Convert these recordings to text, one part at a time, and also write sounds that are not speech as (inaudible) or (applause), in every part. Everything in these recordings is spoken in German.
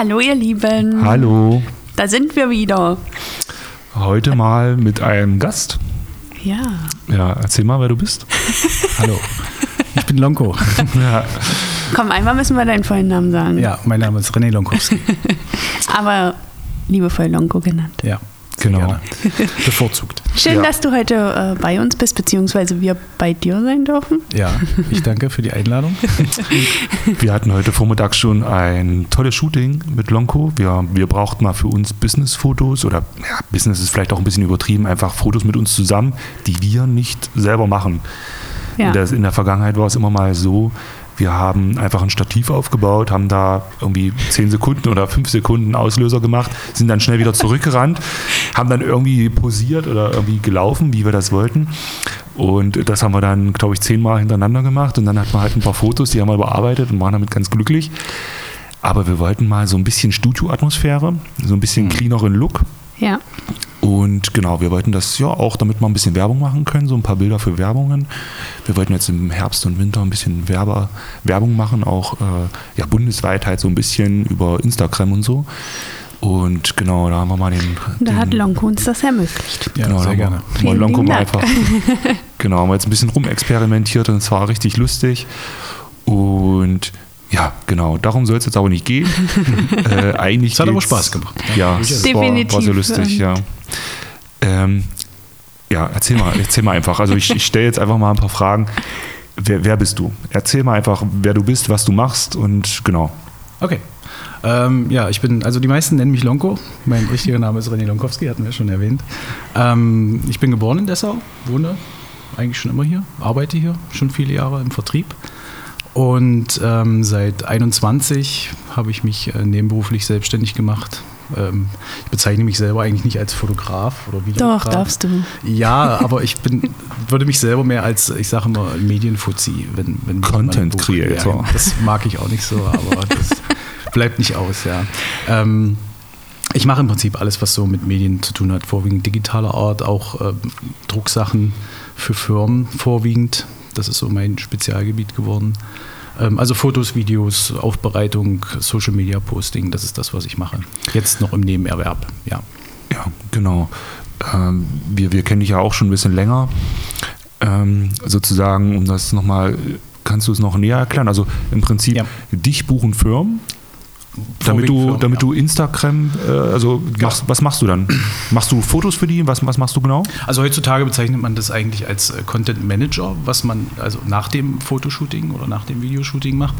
Hallo ihr Lieben. Hallo. Da sind wir wieder. Heute mal mit einem Gast. Ja. Ja, erzähl mal, wer du bist. (laughs) Hallo. Ich bin Lonko. (laughs) Ja, Komm, einmal müssen wir deinen vollen Namen sagen. Ja, mein Name ist René Lonkowski. (laughs) Aber liebevoll Lonko genannt. Ja, Genau. gerne. (laughs) Bevorzugt. Schön, Ja. dass du heute äh, bei uns bist, beziehungsweise wir bei dir sein dürfen. Ja, ich danke für die Einladung. (laughs) wir hatten heute Vormittag schon ein tolles Shooting mit Lonko. Wir, wir brauchten mal für uns Business-Fotos oder ja, Business ist vielleicht auch ein bisschen übertrieben, einfach Fotos mit uns zusammen, die wir nicht selber machen. Ja. In, der, in der Vergangenheit war es immer mal so, wir haben einfach ein Stativ aufgebaut, haben da irgendwie 10 Sekunden oder 5 Sekunden Auslöser gemacht, sind dann schnell wieder zurückgerannt, haben dann irgendwie posiert oder irgendwie gelaufen, wie wir das wollten. Und das haben wir dann, glaube ich, zehnmal hintereinander gemacht. Und dann hat man halt ein paar Fotos, die haben wir überarbeitet und waren damit ganz glücklich. Aber wir wollten mal so ein bisschen Studioatmosphäre, so ein bisschen cleaneren Look. Ja. Und genau, wir wollten das ja auch, damit wir ein bisschen Werbung machen können, so ein paar Bilder für Werbungen. Wir wollten jetzt im Herbst und Winter ein bisschen Werber, Werbung machen, auch äh, ja, bundesweit halt so ein bisschen über Instagram und so. Und genau, da haben wir mal den. Da den hat Lonko uns das ermöglicht. Ja, genau, sehr gerne. Vielen Lonko mal Dank. einfach. (laughs) genau, haben wir jetzt ein bisschen rumexperimentiert und es war richtig lustig. Und ja, genau, darum soll es jetzt aber nicht gehen. (laughs) äh, eigentlich Es hat aber Spaß gemacht. Ja, es Definitiv. War, war so lustig, ja. Ähm, ja, erzähl mal, erzähl mal einfach. Also ich, ich stelle jetzt einfach mal ein paar Fragen. Wer, wer bist du? Erzähl mal einfach, wer du bist, was du machst und genau. Okay. Ähm, ja, ich bin, also die meisten nennen mich Lonko. Mein richtiger Name ist René Lonkowski, hatten wir schon erwähnt. Ähm, ich bin geboren in Dessau, wohne eigentlich schon immer hier, arbeite hier schon viele Jahre im Vertrieb. Und ähm, seit 21 habe ich mich äh, nebenberuflich selbstständig gemacht. Ähm, ich bezeichne mich selber eigentlich nicht als Fotograf oder Doch, Videograf. darfst du. Ja, aber ich bin, würde mich selber mehr als, ich sage immer, Medienfuzzi, wenn, wenn Content Creator. Ja, das mag ich auch nicht so, aber das (laughs) bleibt nicht aus, ja. Ähm, ich mache im Prinzip alles, was so mit Medien zu tun hat, vorwiegend digitaler Art, auch ähm, Drucksachen für Firmen vorwiegend. Das ist so mein Spezialgebiet geworden. Ähm, also Fotos, Videos, Aufbereitung, Social Media Posting, das ist das, was ich mache. Jetzt noch im Nebenerwerb, ja. Ja, genau. Ähm, wir, wir kennen dich ja auch schon ein bisschen länger. Ähm, sozusagen, um das nochmal, kannst du es noch näher erklären? Also im Prinzip, Ja. dich buchen Firmen, damit du, damit ja. du Instagram, äh, also machst, was machst du dann? Machst du Fotos für die? Was, was machst du genau? Also heutzutage bezeichnet man das eigentlich als äh, Content Manager, was man also nach dem Fotoshooting oder nach dem Videoshooting macht.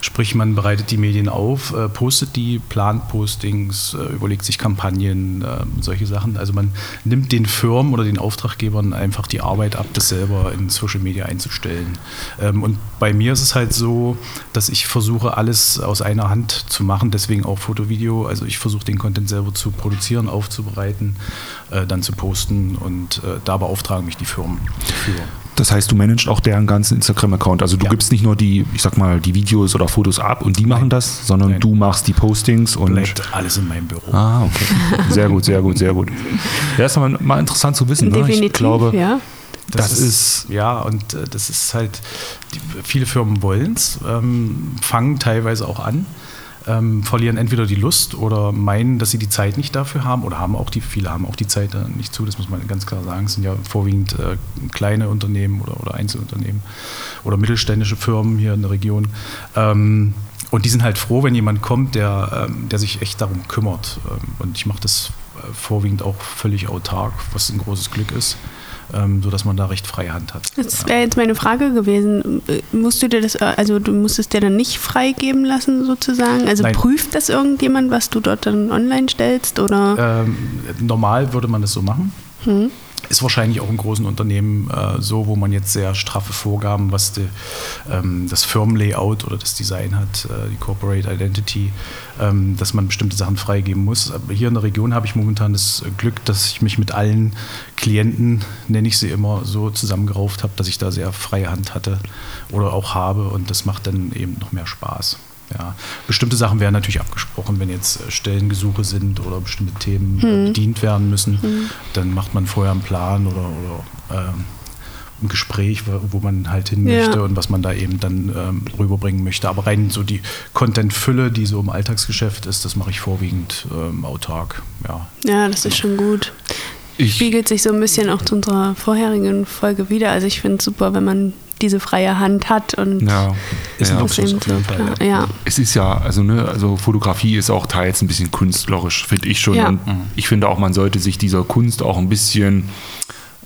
Sprich, man bereitet die Medien auf, äh, postet die, plant Postings, äh, überlegt sich Kampagnen, äh, solche Sachen. Also man nimmt den Firmen oder den Auftraggebern einfach die Arbeit ab, das selber in Social Media einzustellen. Ähm, und bei mir ist es halt so, dass ich versuche, alles aus einer Hand zu machen, deswegen auch Foto, Video. Also ich versuche den Content selber zu produzieren, aufzubereiten, äh, dann zu posten und äh, da beauftragen mich die Firmen dafür. Das heißt, du managst auch deren ganzen Instagram-Account. Also du Ja. gibst nicht nur die, ich sag mal, die Videos oder Fotos ab und die machen das, sondern Nein. du machst die Postings und. Bleibt alles in meinem Büro. Ah, okay. Sehr gut, sehr gut, sehr gut. Ja, ist aber mal interessant zu wissen. Ne? Definitiv, Ich glaube, ja. das, ist, Ja, und äh, das ist halt, die, viele Firmen wollen es, ähm, fangen teilweise auch an, ähm, verlieren entweder die Lust oder meinen, dass sie die Zeit nicht dafür haben oder haben auch die, viele haben auch die Zeit da nicht zu, das muss man ganz klar sagen. Es sind ja vorwiegend äh, kleine Unternehmen oder, oder Einzelunternehmen oder mittelständische Firmen hier in der Region. Ähm, und die sind halt froh, wenn jemand kommt, der, ähm, der sich echt darum kümmert. Ähm, und ich mache das äh, vorwiegend auch völlig autark, was ein großes Glück ist, ähm, sodass man da recht freie Hand hat. Das wäre jetzt meine Frage gewesen. Musst du dir das, also du musst es dir dann nicht freigeben lassen sozusagen? Also Nein. prüft das irgendjemand, was du dort dann online stellst oder? Ähm, normal würde man das so machen. Hm? Ist wahrscheinlich auch in großen Unternehmen äh, so, wo man jetzt sehr straffe Vorgaben, was die, ähm, das Firmenlayout oder das Design hat, äh, die Corporate Identity, ähm, dass man bestimmte Sachen freigeben muss. Aber hier in der Region habe ich momentan das Glück, dass ich mich mit allen Klienten, nenne ich sie immer, so zusammengerauft habe, dass ich da sehr freie Hand hatte oder auch habe und das macht dann eben noch mehr Spaß. Ja, bestimmte Sachen werden natürlich abgesprochen, wenn jetzt äh, Stellengesuche sind oder bestimmte Themen äh, bedient werden müssen, dann macht man vorher einen Plan oder, oder ähm, ein Gespräch, wo, man halt hin Ja. möchte und was man da eben dann ähm, rüberbringen möchte. Aber rein so die Content-Fülle, die so im Alltagsgeschäft ist, das mache ich vorwiegend ähm, autark. Ja. Ja, das ist schon gut. Ich, Spiegelt sich so ein bisschen auch zu unserer vorherigen Folge wieder. Also ich finde es super, wenn man diese freie Hand hat und ja, Ist ein ja. Luxus auf jeden Fall, klar- ja. Es ist ja, also ne, also Fotografie ist auch teils ein bisschen künstlerisch, finde ich schon. Ja. Und ich finde auch, man sollte sich dieser Kunst auch ein bisschen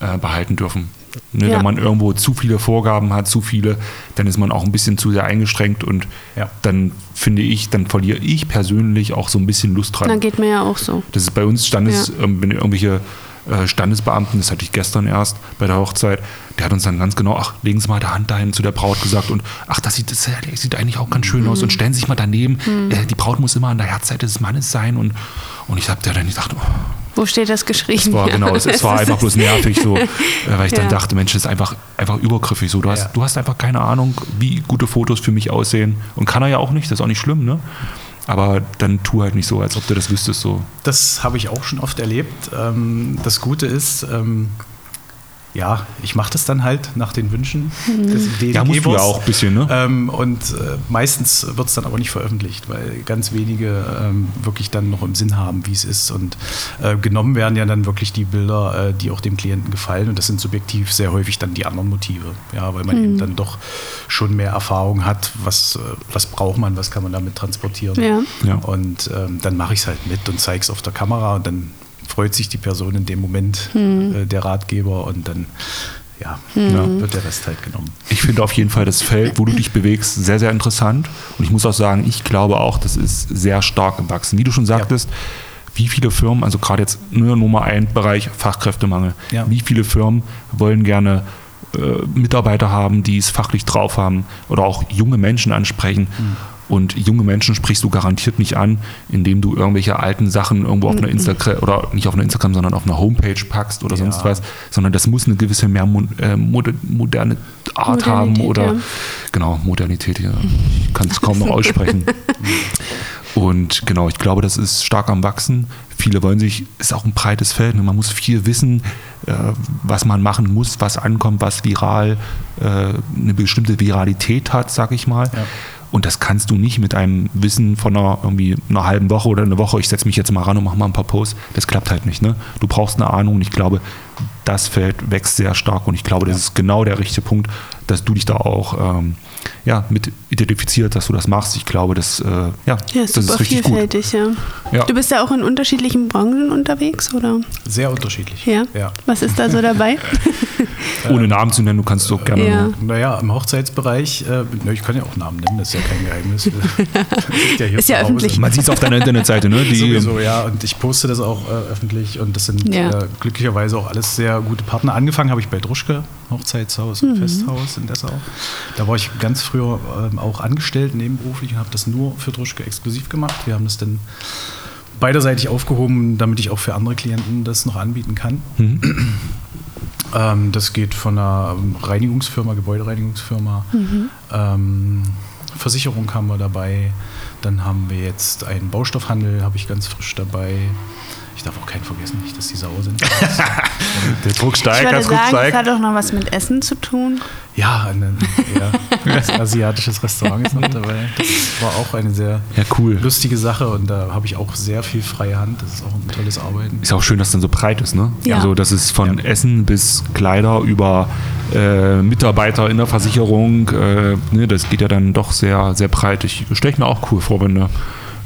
äh, behalten dürfen. Ne, Ja. Wenn man irgendwo zu viele Vorgaben hat, zu viele, dann ist man auch ein bisschen zu sehr eingeschränkt und Ja. dann finde ich, dann verliere ich persönlich auch so ein bisschen Lust dran. Na, geht mir ja auch so. Das ist bei uns Standes, ähm, wenn irgendwelche äh, Standesbeamten, das hatte ich gestern erst bei der Hochzeit, der hat uns dann ganz genau, ach, legen Sie mal die Hand dahin zu der Braut gesagt und ach, das sieht, das sieht eigentlich auch ganz schön aus und stellen Sie sich mal daneben, äh, die Braut muss immer an der Herzseite des Mannes sein und, und ich habe da dann gedacht, oh, Wo steht das geschrieben? es war, genau, es, es war (laughs) einfach bloß nervig so, (laughs) äh, weil ich dann Ja. dachte, Mensch, das ist einfach, einfach übergriffig so. Du hast, Ja. du hast einfach keine Ahnung, wie gute Fotos für mich aussehen und kann er ja auch nicht, das ist auch nicht schlimm, ne? Aber dann tu halt nicht so, als ob du das wüsstest so. Das habe ich auch schon oft erlebt. Ähm, das Gute ist, ähm, ja, ich mache das dann halt nach den Wünschen des Ja, musst du ja auch ein bisschen, ne? Ähm, und äh, meistens wird es dann aber nicht veröffentlicht, weil ganz wenige ähm, wirklich dann noch im Sinn haben, wie es ist. Und äh, genommen werden ja dann wirklich die Bilder, äh, die auch dem Klienten gefallen. Und das sind subjektiv sehr häufig dann die anderen Motive. Ja, weil man eben dann doch schon mehr Erfahrung hat, was, äh, was braucht man, was kann man damit transportieren. Ja. Ja. Und ähm, dann mache ich es halt mit und zeige es auf der Kamera und dann freut sich die Person in dem Moment, äh, der Ratgeber, und dann ja, wird der Rest halt genommen. Ich finde auf jeden Fall das Feld, wo du dich bewegst, sehr, sehr interessant. Und ich muss auch sagen, ich glaube auch, das ist sehr stark im Wachsen. Wie du schon sagtest, wie viele Firmen, also gerade jetzt nur Nummer ein Bereich Fachkräftemangel, Ja. wie viele Firmen wollen gerne äh, Mitarbeiter haben, die es fachlich drauf haben oder auch junge Menschen ansprechen. Und junge Menschen sprichst du garantiert nicht an, indem du irgendwelche alten Sachen irgendwo auf einer Instagram oder nicht auf einer Instagram, sondern auf einer Homepage packst oder Ja. sonst was, sondern das muss eine gewisse mehr äh, mode moderne Art haben Modernität, oder ja. genau, Modernität, ja. ich kann es (laughs) kaum noch aussprechen. (laughs) Und genau, ich glaube, das ist stark am Wachsen. Viele wollen sich, ist auch ein breites Feld, ne? man muss viel wissen, äh, was man machen muss, was ankommt, was viral, äh, eine bestimmte Viralität hat, sag ich mal. Ja. Und das kannst du nicht mit einem Wissen von einer, irgendwie einer halben Woche oder einer Woche, ich setze mich jetzt mal ran und mache mal ein paar Posts. Das klappt halt nicht. Ne? Du brauchst eine Ahnung und ich glaube, das Feld wächst sehr stark und ich glaube, das ist genau der richtige Punkt, dass du dich da auch ähm, ja, mit identifiziert, dass du das machst. Ich glaube, das, äh, ja, Ja, das super ist richtig gut. vielfältig, ja. Ja. Du bist ja auch in unterschiedlichen Branchen unterwegs, oder? Sehr unterschiedlich. Ja. ja. Was ist da so dabei? (laughs) Ohne Namen zu nennen, du kannst doch gerne. Ja. Naja, im Hochzeitsbereich, äh, na, ich kann ja auch Namen nennen, das ist ja kein Geheimnis. (laughs) Ist ja zu Hause. öffentlich. Man sieht es auf deiner Internetseite, ne? Die, Sowieso, ja. Und ich poste das auch äh, öffentlich und das sind Ja. äh, glücklicherweise auch alles sehr gute Partner. Angefangen habe ich bei Druschke, Hochzeitshaus Mhm. und Festhaus in Dessau. Da war ich ganz früher ähm, auch angestellt, nebenberuflich und habe das nur für Druschke exklusiv gemacht. Wir haben das dann beiderseitig aufgehoben, damit ich auch für andere Klienten das noch anbieten kann. Mhm. (clears throat) Ähm, das geht von einer Reinigungsfirma, Gebäudereinigungsfirma. Ähm, Versicherung haben wir dabei. Dann haben wir jetzt einen Baustoffhandel, habe ich ganz frisch dabei. Ich darf auch keinen vergessen, nicht, dass die sauer sind. (laughs) der Druck Ich steigt, würde der Druck sagen, es steigt. hat auch noch was mit Essen zu tun. ja, ein ja, (laughs) asiatisches Restaurant ist noch dabei. Das war auch eine sehr Ja, cool. lustige Sache und da habe ich auch sehr viel freie Hand. Das ist auch ein tolles Arbeiten. Ist auch schön, dass es dann so breit ist, ne? Ja. Also, das ist von Ja. Essen bis Kleider über äh, Mitarbeiter in der Versicherung. Äh, ne, das geht ja dann doch sehr, sehr breit. Ich stelle mir auch cool vor, wenn du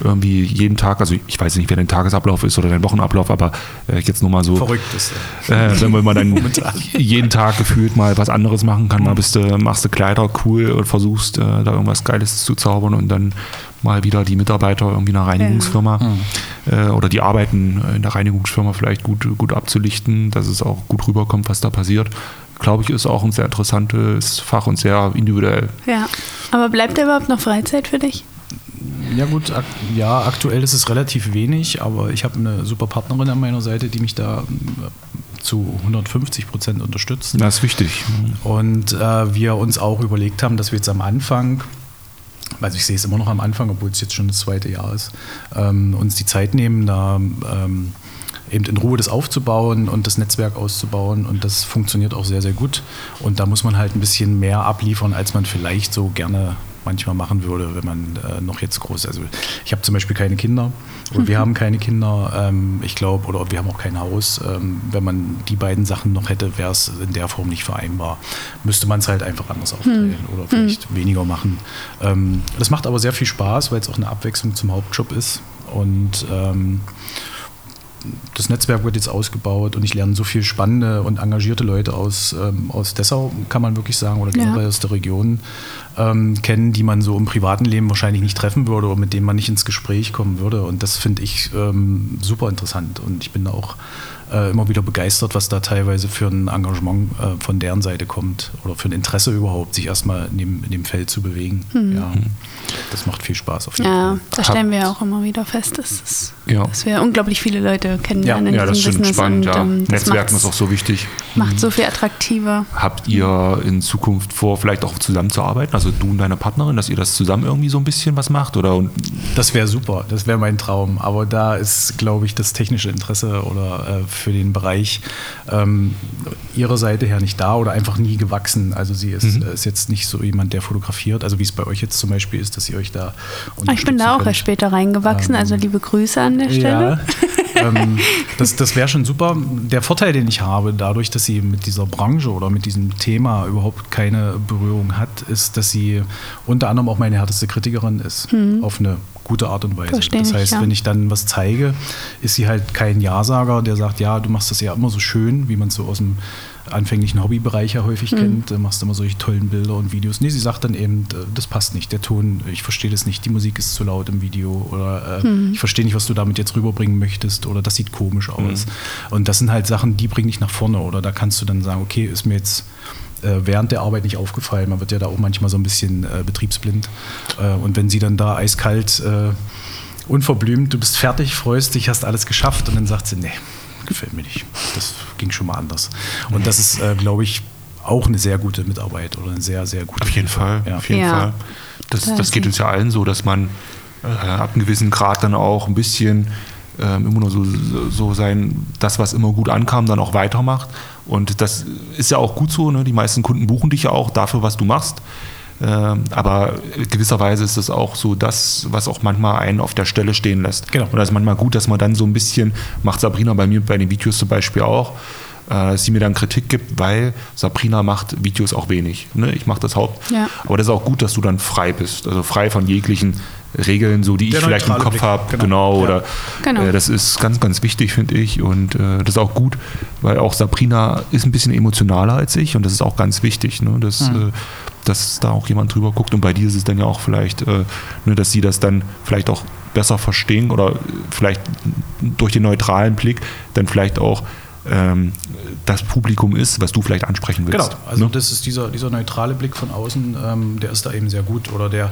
irgendwie jeden Tag, also ich weiß nicht, wer dein Tagesablauf ist oder dein Wochenablauf, aber äh, jetzt nur mal so. Verrückt ist. Äh, wenn man dann (laughs) jeden Tag gefühlt mal was anderes machen kann, mal bist du, machst du Kleider cool und versuchst äh, da irgendwas Geiles zu zaubern und dann mal wieder die Mitarbeiter irgendwie einer Reinigungsfirma äh, oder die arbeiten in der Reinigungsfirma vielleicht gut, gut abzulichten, dass es auch gut rüberkommt, was da passiert. Glaube ich, ist auch ein sehr interessantes Fach und sehr individuell. Ja. Aber bleibt da überhaupt noch Freizeit für dich? Ja gut, ak ja, aktuell ist es relativ wenig, aber ich habe eine super Partnerin an meiner Seite, die mich da äh, zu 150 Prozent unterstützt. Das ist wichtig. Und äh, wir uns auch überlegt haben, dass wir jetzt am Anfang, also ich sehe es immer noch am Anfang, obwohl es jetzt schon das zweite Jahr ist, ähm, uns die Zeit nehmen, da ähm, eben in Ruhe das aufzubauen und das Netzwerk auszubauen und das funktioniert auch sehr, sehr gut. Und da muss man halt ein bisschen mehr abliefern, als man vielleicht so gerne manchmal machen würde, wenn man äh, noch jetzt groß ist. Also ich habe zum Beispiel keine Kinder oder wir (laughs) haben keine Kinder. Ähm, ich glaube, oder wir haben auch kein Haus. Ähm, wenn man die beiden Sachen noch hätte, wäre es in der Form nicht vereinbar. Müsste man es halt einfach anders aufteilen oder vielleicht weniger machen. Ähm, das macht aber sehr viel Spaß, weil es auch eine Abwechslung zum Hauptjob ist. Und ähm, das Netzwerk wird jetzt ausgebaut und ich lerne so viel spannende und engagierte Leute aus, ähm, aus Dessau, kann man wirklich sagen, oder generell Ja. aus der Region ähm, kennen, die man so im privaten Leben wahrscheinlich nicht treffen würde oder mit denen man nicht ins Gespräch kommen würde. Und das finde ich ähm, super interessant. Und ich bin da auch äh, immer wieder begeistert, was da teilweise für ein Engagement äh, von deren Seite kommt oder für ein Interesse überhaupt, sich erstmal in dem, in dem Feld zu bewegen. Ja, das macht viel Spaß auf jeden Ja, Fall. da stellen wir ja auch immer wieder fest, dass, es, Ja. dass wir unglaublich viele Leute kennenlernen in Ja, das diesem stimmt Business. spannend. und, Ja. ähm, das Netzwerken ist auch so wichtig. macht so viel attraktiver. Habt ihr in Zukunft vor, vielleicht auch zusammenzuarbeiten? Also du und deine Partnerin, dass ihr das zusammen irgendwie so ein bisschen was macht? Oder Das wäre super, das wäre mein Traum. Aber da ist, glaube ich, das technische Interesse oder äh, für den Bereich ähm, ihrer Seite her nicht da oder einfach nie gewachsen. Also sie ist, Mhm. ist jetzt nicht so jemand, der fotografiert, also wie es bei euch jetzt zum Beispiel ist, dass ihr euch da Ah, Ich bin da auch erst später reingewachsen, Ähm, also liebe Grüße an der Stelle. Ja, (laughs) ähm, das das wäre schon super. Der Vorteil, den ich habe, dadurch, dass sie mit dieser Branche oder mit diesem Thema überhaupt keine Berührung hat, ist, dass sie unter anderem auch meine härteste Kritikerin ist. Auf eine gute Art und Weise. Versteh das ich, heißt, ja. wenn ich dann was zeige, ist sie halt kein Ja-Sager, der sagt, ja, du machst das ja immer so schön, wie man es so aus dem anfänglichen Hobbybereich ja häufig kennt, Du machst immer solche tollen Bilder und Videos. Nee, sie sagt dann eben, äh, das passt nicht, der Ton, ich verstehe das nicht, die Musik ist zu laut im Video oder äh, ich verstehe nicht, was du damit jetzt rüberbringen möchtest oder das sieht komisch aus. Und das sind halt Sachen, die bringen dich nach vorne oder da kannst du dann sagen, okay, ist mir jetzt äh, während der Arbeit nicht aufgefallen. Man wird ja da auch manchmal so ein bisschen äh, betriebsblind. Äh, und wenn sie dann da eiskalt, äh, unverblümt, du bist fertig, freust dich, hast alles geschafft und dann sagt sie, nee, gefällt mir nicht. Das ging schon mal anders. Und das ist, äh, glaube ich, auch eine sehr gute Mitarbeit oder eine sehr, sehr gute Auf jeden. Fall, Ja. auf jeden Ja. Fall. Das, Da das geht uns ja allen so, dass man äh, ab einem gewissen Grad dann auch ein bisschen ähm, immer nur so, so sein, das, was immer gut ankam, dann auch weitermacht. Und das ist ja auch gut so. Ne? Die meisten Kunden buchen dich ja auch dafür, was du machst. Ähm, aber gewisserweise ist das auch so das, was auch manchmal einen auf der Stelle stehen lässt. Genau. Und das ist manchmal gut, dass man dann so ein bisschen, macht Sabrina bei mir bei den Videos zum Beispiel auch, äh, dass sie mir dann Kritik gibt, weil Sabrina macht Videos auch wenig. Ne? Ich mache das Haupt. Ja. Aber das ist auch gut, dass du dann frei bist. Also frei von jeglichen Regeln, so die ich Der vielleicht im Kopf habe. genau. Genau. Ja. Oder Genau. Äh, das ist ganz, ganz wichtig, finde ich. Und äh, das ist auch gut, weil auch Sabrina ist ein bisschen emotionaler als ich und das ist auch ganz wichtig, ne? dass, Mhm. äh, dass da auch jemand drüber guckt. Und bei dir ist es dann ja auch vielleicht, äh, ne, dass sie das dann vielleicht auch besser verstehen oder vielleicht durch den neutralen Blick dann vielleicht auch ähm, das Publikum ist, was du vielleicht ansprechen willst. Genau, also ne? das ist dieser, dieser neutrale Blick von außen, ähm, der ist da eben sehr gut oder der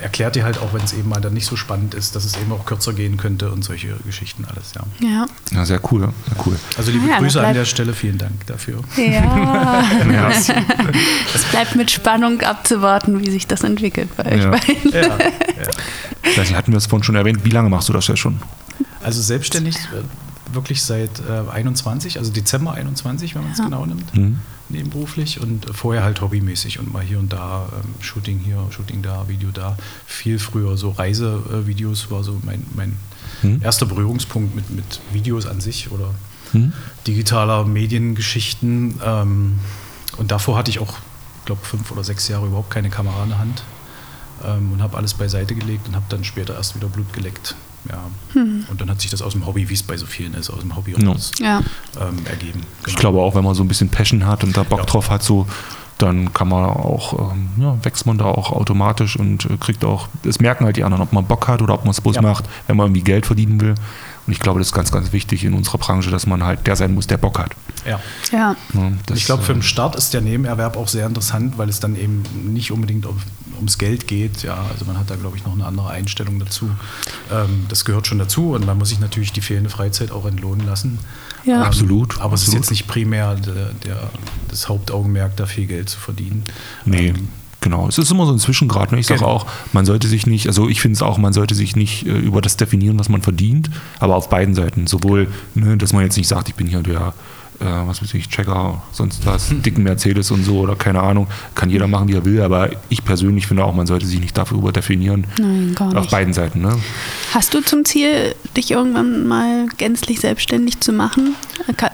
erklärt dir halt auch, wenn es eben mal dann nicht so spannend ist, dass es eben auch kürzer gehen könnte und solche Geschichten alles, ja. Ja. Ja, sehr cool, sehr cool. Also liebe ja, Grüße an der Stelle, vielen Dank dafür. Ja. (laughs) Es bleibt mit Spannung abzuwarten, wie sich das entwickelt bei euch Ja. beiden. Ja, ja. Ich weiß nicht, hatten wir es vorhin schon erwähnt, wie lange machst du das ja schon? Also selbstständig äh, wirklich seit äh, 21, also Dezember 21, wenn man es Ja. genau nimmt, Mhm. nebenberuflich und vorher halt hobbymäßig und mal hier und da ähm, Shooting hier, Shooting da, Video da. Viel früher so Reisevideos war so mein, mein Mhm. erster Berührungspunkt mit, mit Videos an sich oder Mhm. digitaler Mediengeschichten. Ähm, und davor hatte ich auch, glaube fünf oder sechs Jahre überhaupt keine Kamera in der Hand ähm, und habe alles beiseite gelegt und habe dann später erst wieder Blut geleckt. Ja. Und dann hat sich das aus dem Hobby, wie es bei so vielen ist, aus dem Hobby Ja. raus Ja. ähm, ergeben. Ich Genau. glaube auch, wenn man so ein bisschen Passion hat und da Bock Ja. drauf hat, so, dann kann man auch, ähm, ja, wächst man da auch automatisch und äh, kriegt auch, es merken halt die anderen, ob man Bock hat oder ob man es bloß Ja. macht, wenn man irgendwie Geld verdienen will. Und ich glaube, das ist ganz, ganz wichtig in unserer Branche, dass man halt der sein muss, der Bock hat. Ja. Ja. Ja, das, ich glaube, für äh, den Start ist der Nebenerwerb auch sehr interessant, weil es dann eben nicht unbedingt um, ums Geld geht. Ja, also man hat da, glaube ich, noch eine andere Einstellung dazu. Ähm, das gehört schon dazu und man muss sich natürlich die fehlende Freizeit auch entlohnen lassen. Ja. Absolut, Aber es ist absolut. jetzt nicht primär der, der, das Hauptaugenmerk, da viel Geld zu verdienen. Nee. Ähm, Genau, es ist immer so ein Zwischengrad. Ne? Ich sage Genau. auch, man sollte sich nicht, also ich finde es auch, man sollte sich nicht äh, über das definieren, was man verdient, aber auf beiden Seiten. Sowohl, ne, dass man jetzt nicht sagt, ich bin hier der, äh, was weiß ich, Checker, sonst was, (laughs) dicken Mercedes und so oder keine Ahnung, kann jeder machen, wie er will, aber ich persönlich finde auch, man sollte sich nicht dafür über definieren. Nein, gar Auf nicht. beiden Seiten, ne? Hast du zum Ziel, dich irgendwann mal gänzlich selbstständig zu machen?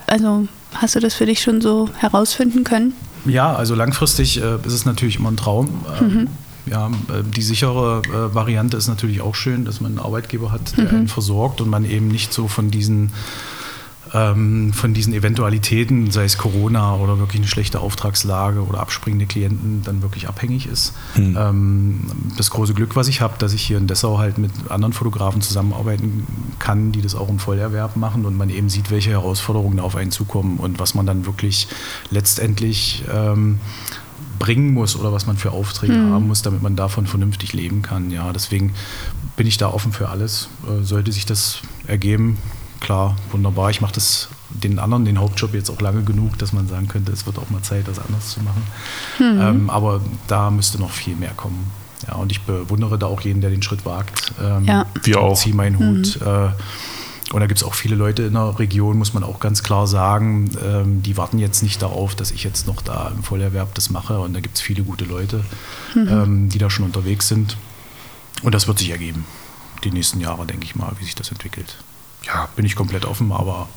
Also hast du das für dich schon so herausfinden können? Ja, also langfristig äh, ist es natürlich immer ein Traum. Ähm, Ja, äh, die sichere äh, Variante ist natürlich auch schön, dass man einen Arbeitgeber hat, der einen versorgt und man eben nicht so von diesen ähm, von diesen Eventualitäten, sei es Corona oder wirklich eine schlechte Auftragslage oder abspringende Klienten, dann wirklich abhängig ist. Hm. Ähm, das große Glück, was ich habe, dass ich hier in Dessau halt mit anderen Fotografen zusammenarbeiten kann, die das auch im Vollerwerb machen und man eben sieht, welche Herausforderungen auf einen zukommen und was man dann wirklich letztendlich ähm, bringen muss oder was man für Aufträge haben muss, damit man davon vernünftig leben kann. Ja, deswegen bin ich da offen für alles. Äh, sollte sich das ergeben, klar, wunderbar. Ich mache das den anderen, den Hauptjob jetzt auch lange genug, dass man sagen könnte, es wird auch mal Zeit, das anders zu machen. Ähm, aber da müsste noch viel mehr kommen. Ja, und ich bewundere da auch jeden, der den Schritt wagt. Ähm, Ja. Wir auch. Ziehe meinen Hut. Äh, und da gibt es auch viele Leute in der Region, muss man auch ganz klar sagen, ähm, die warten jetzt nicht darauf, dass ich jetzt noch da im Vollerwerb das mache. Und da gibt es viele gute Leute, ähm, die da schon unterwegs sind. Und das wird sich ergeben. Die nächsten Jahre, denke ich mal, wie sich das entwickelt. Ja, Bin ich komplett offen, aber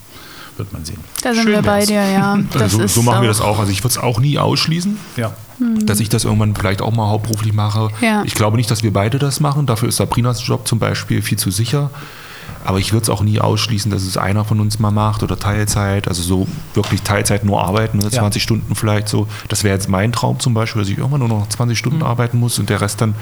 wird man sehen. Da sind Schön wir bei dir, ja. (laughs) Das so, so machen wir das auch. Also ich würde es auch nie ausschließen. Ja. dass ich das irgendwann vielleicht auch mal hauptberuflich mache. Ja. Ich glaube nicht, dass wir beide das machen. Dafür ist Sabrinas Job zum Beispiel viel zu sicher. Aber ich würde es auch nie ausschließen, dass es einer von uns mal macht oder Teilzeit. Also so wirklich Teilzeit nur arbeiten, ne? Ja. 20 Stunden vielleicht so. Das wäre jetzt mein Traum zum Beispiel, dass ich irgendwann nur noch 20 Stunden arbeiten muss und der Rest dann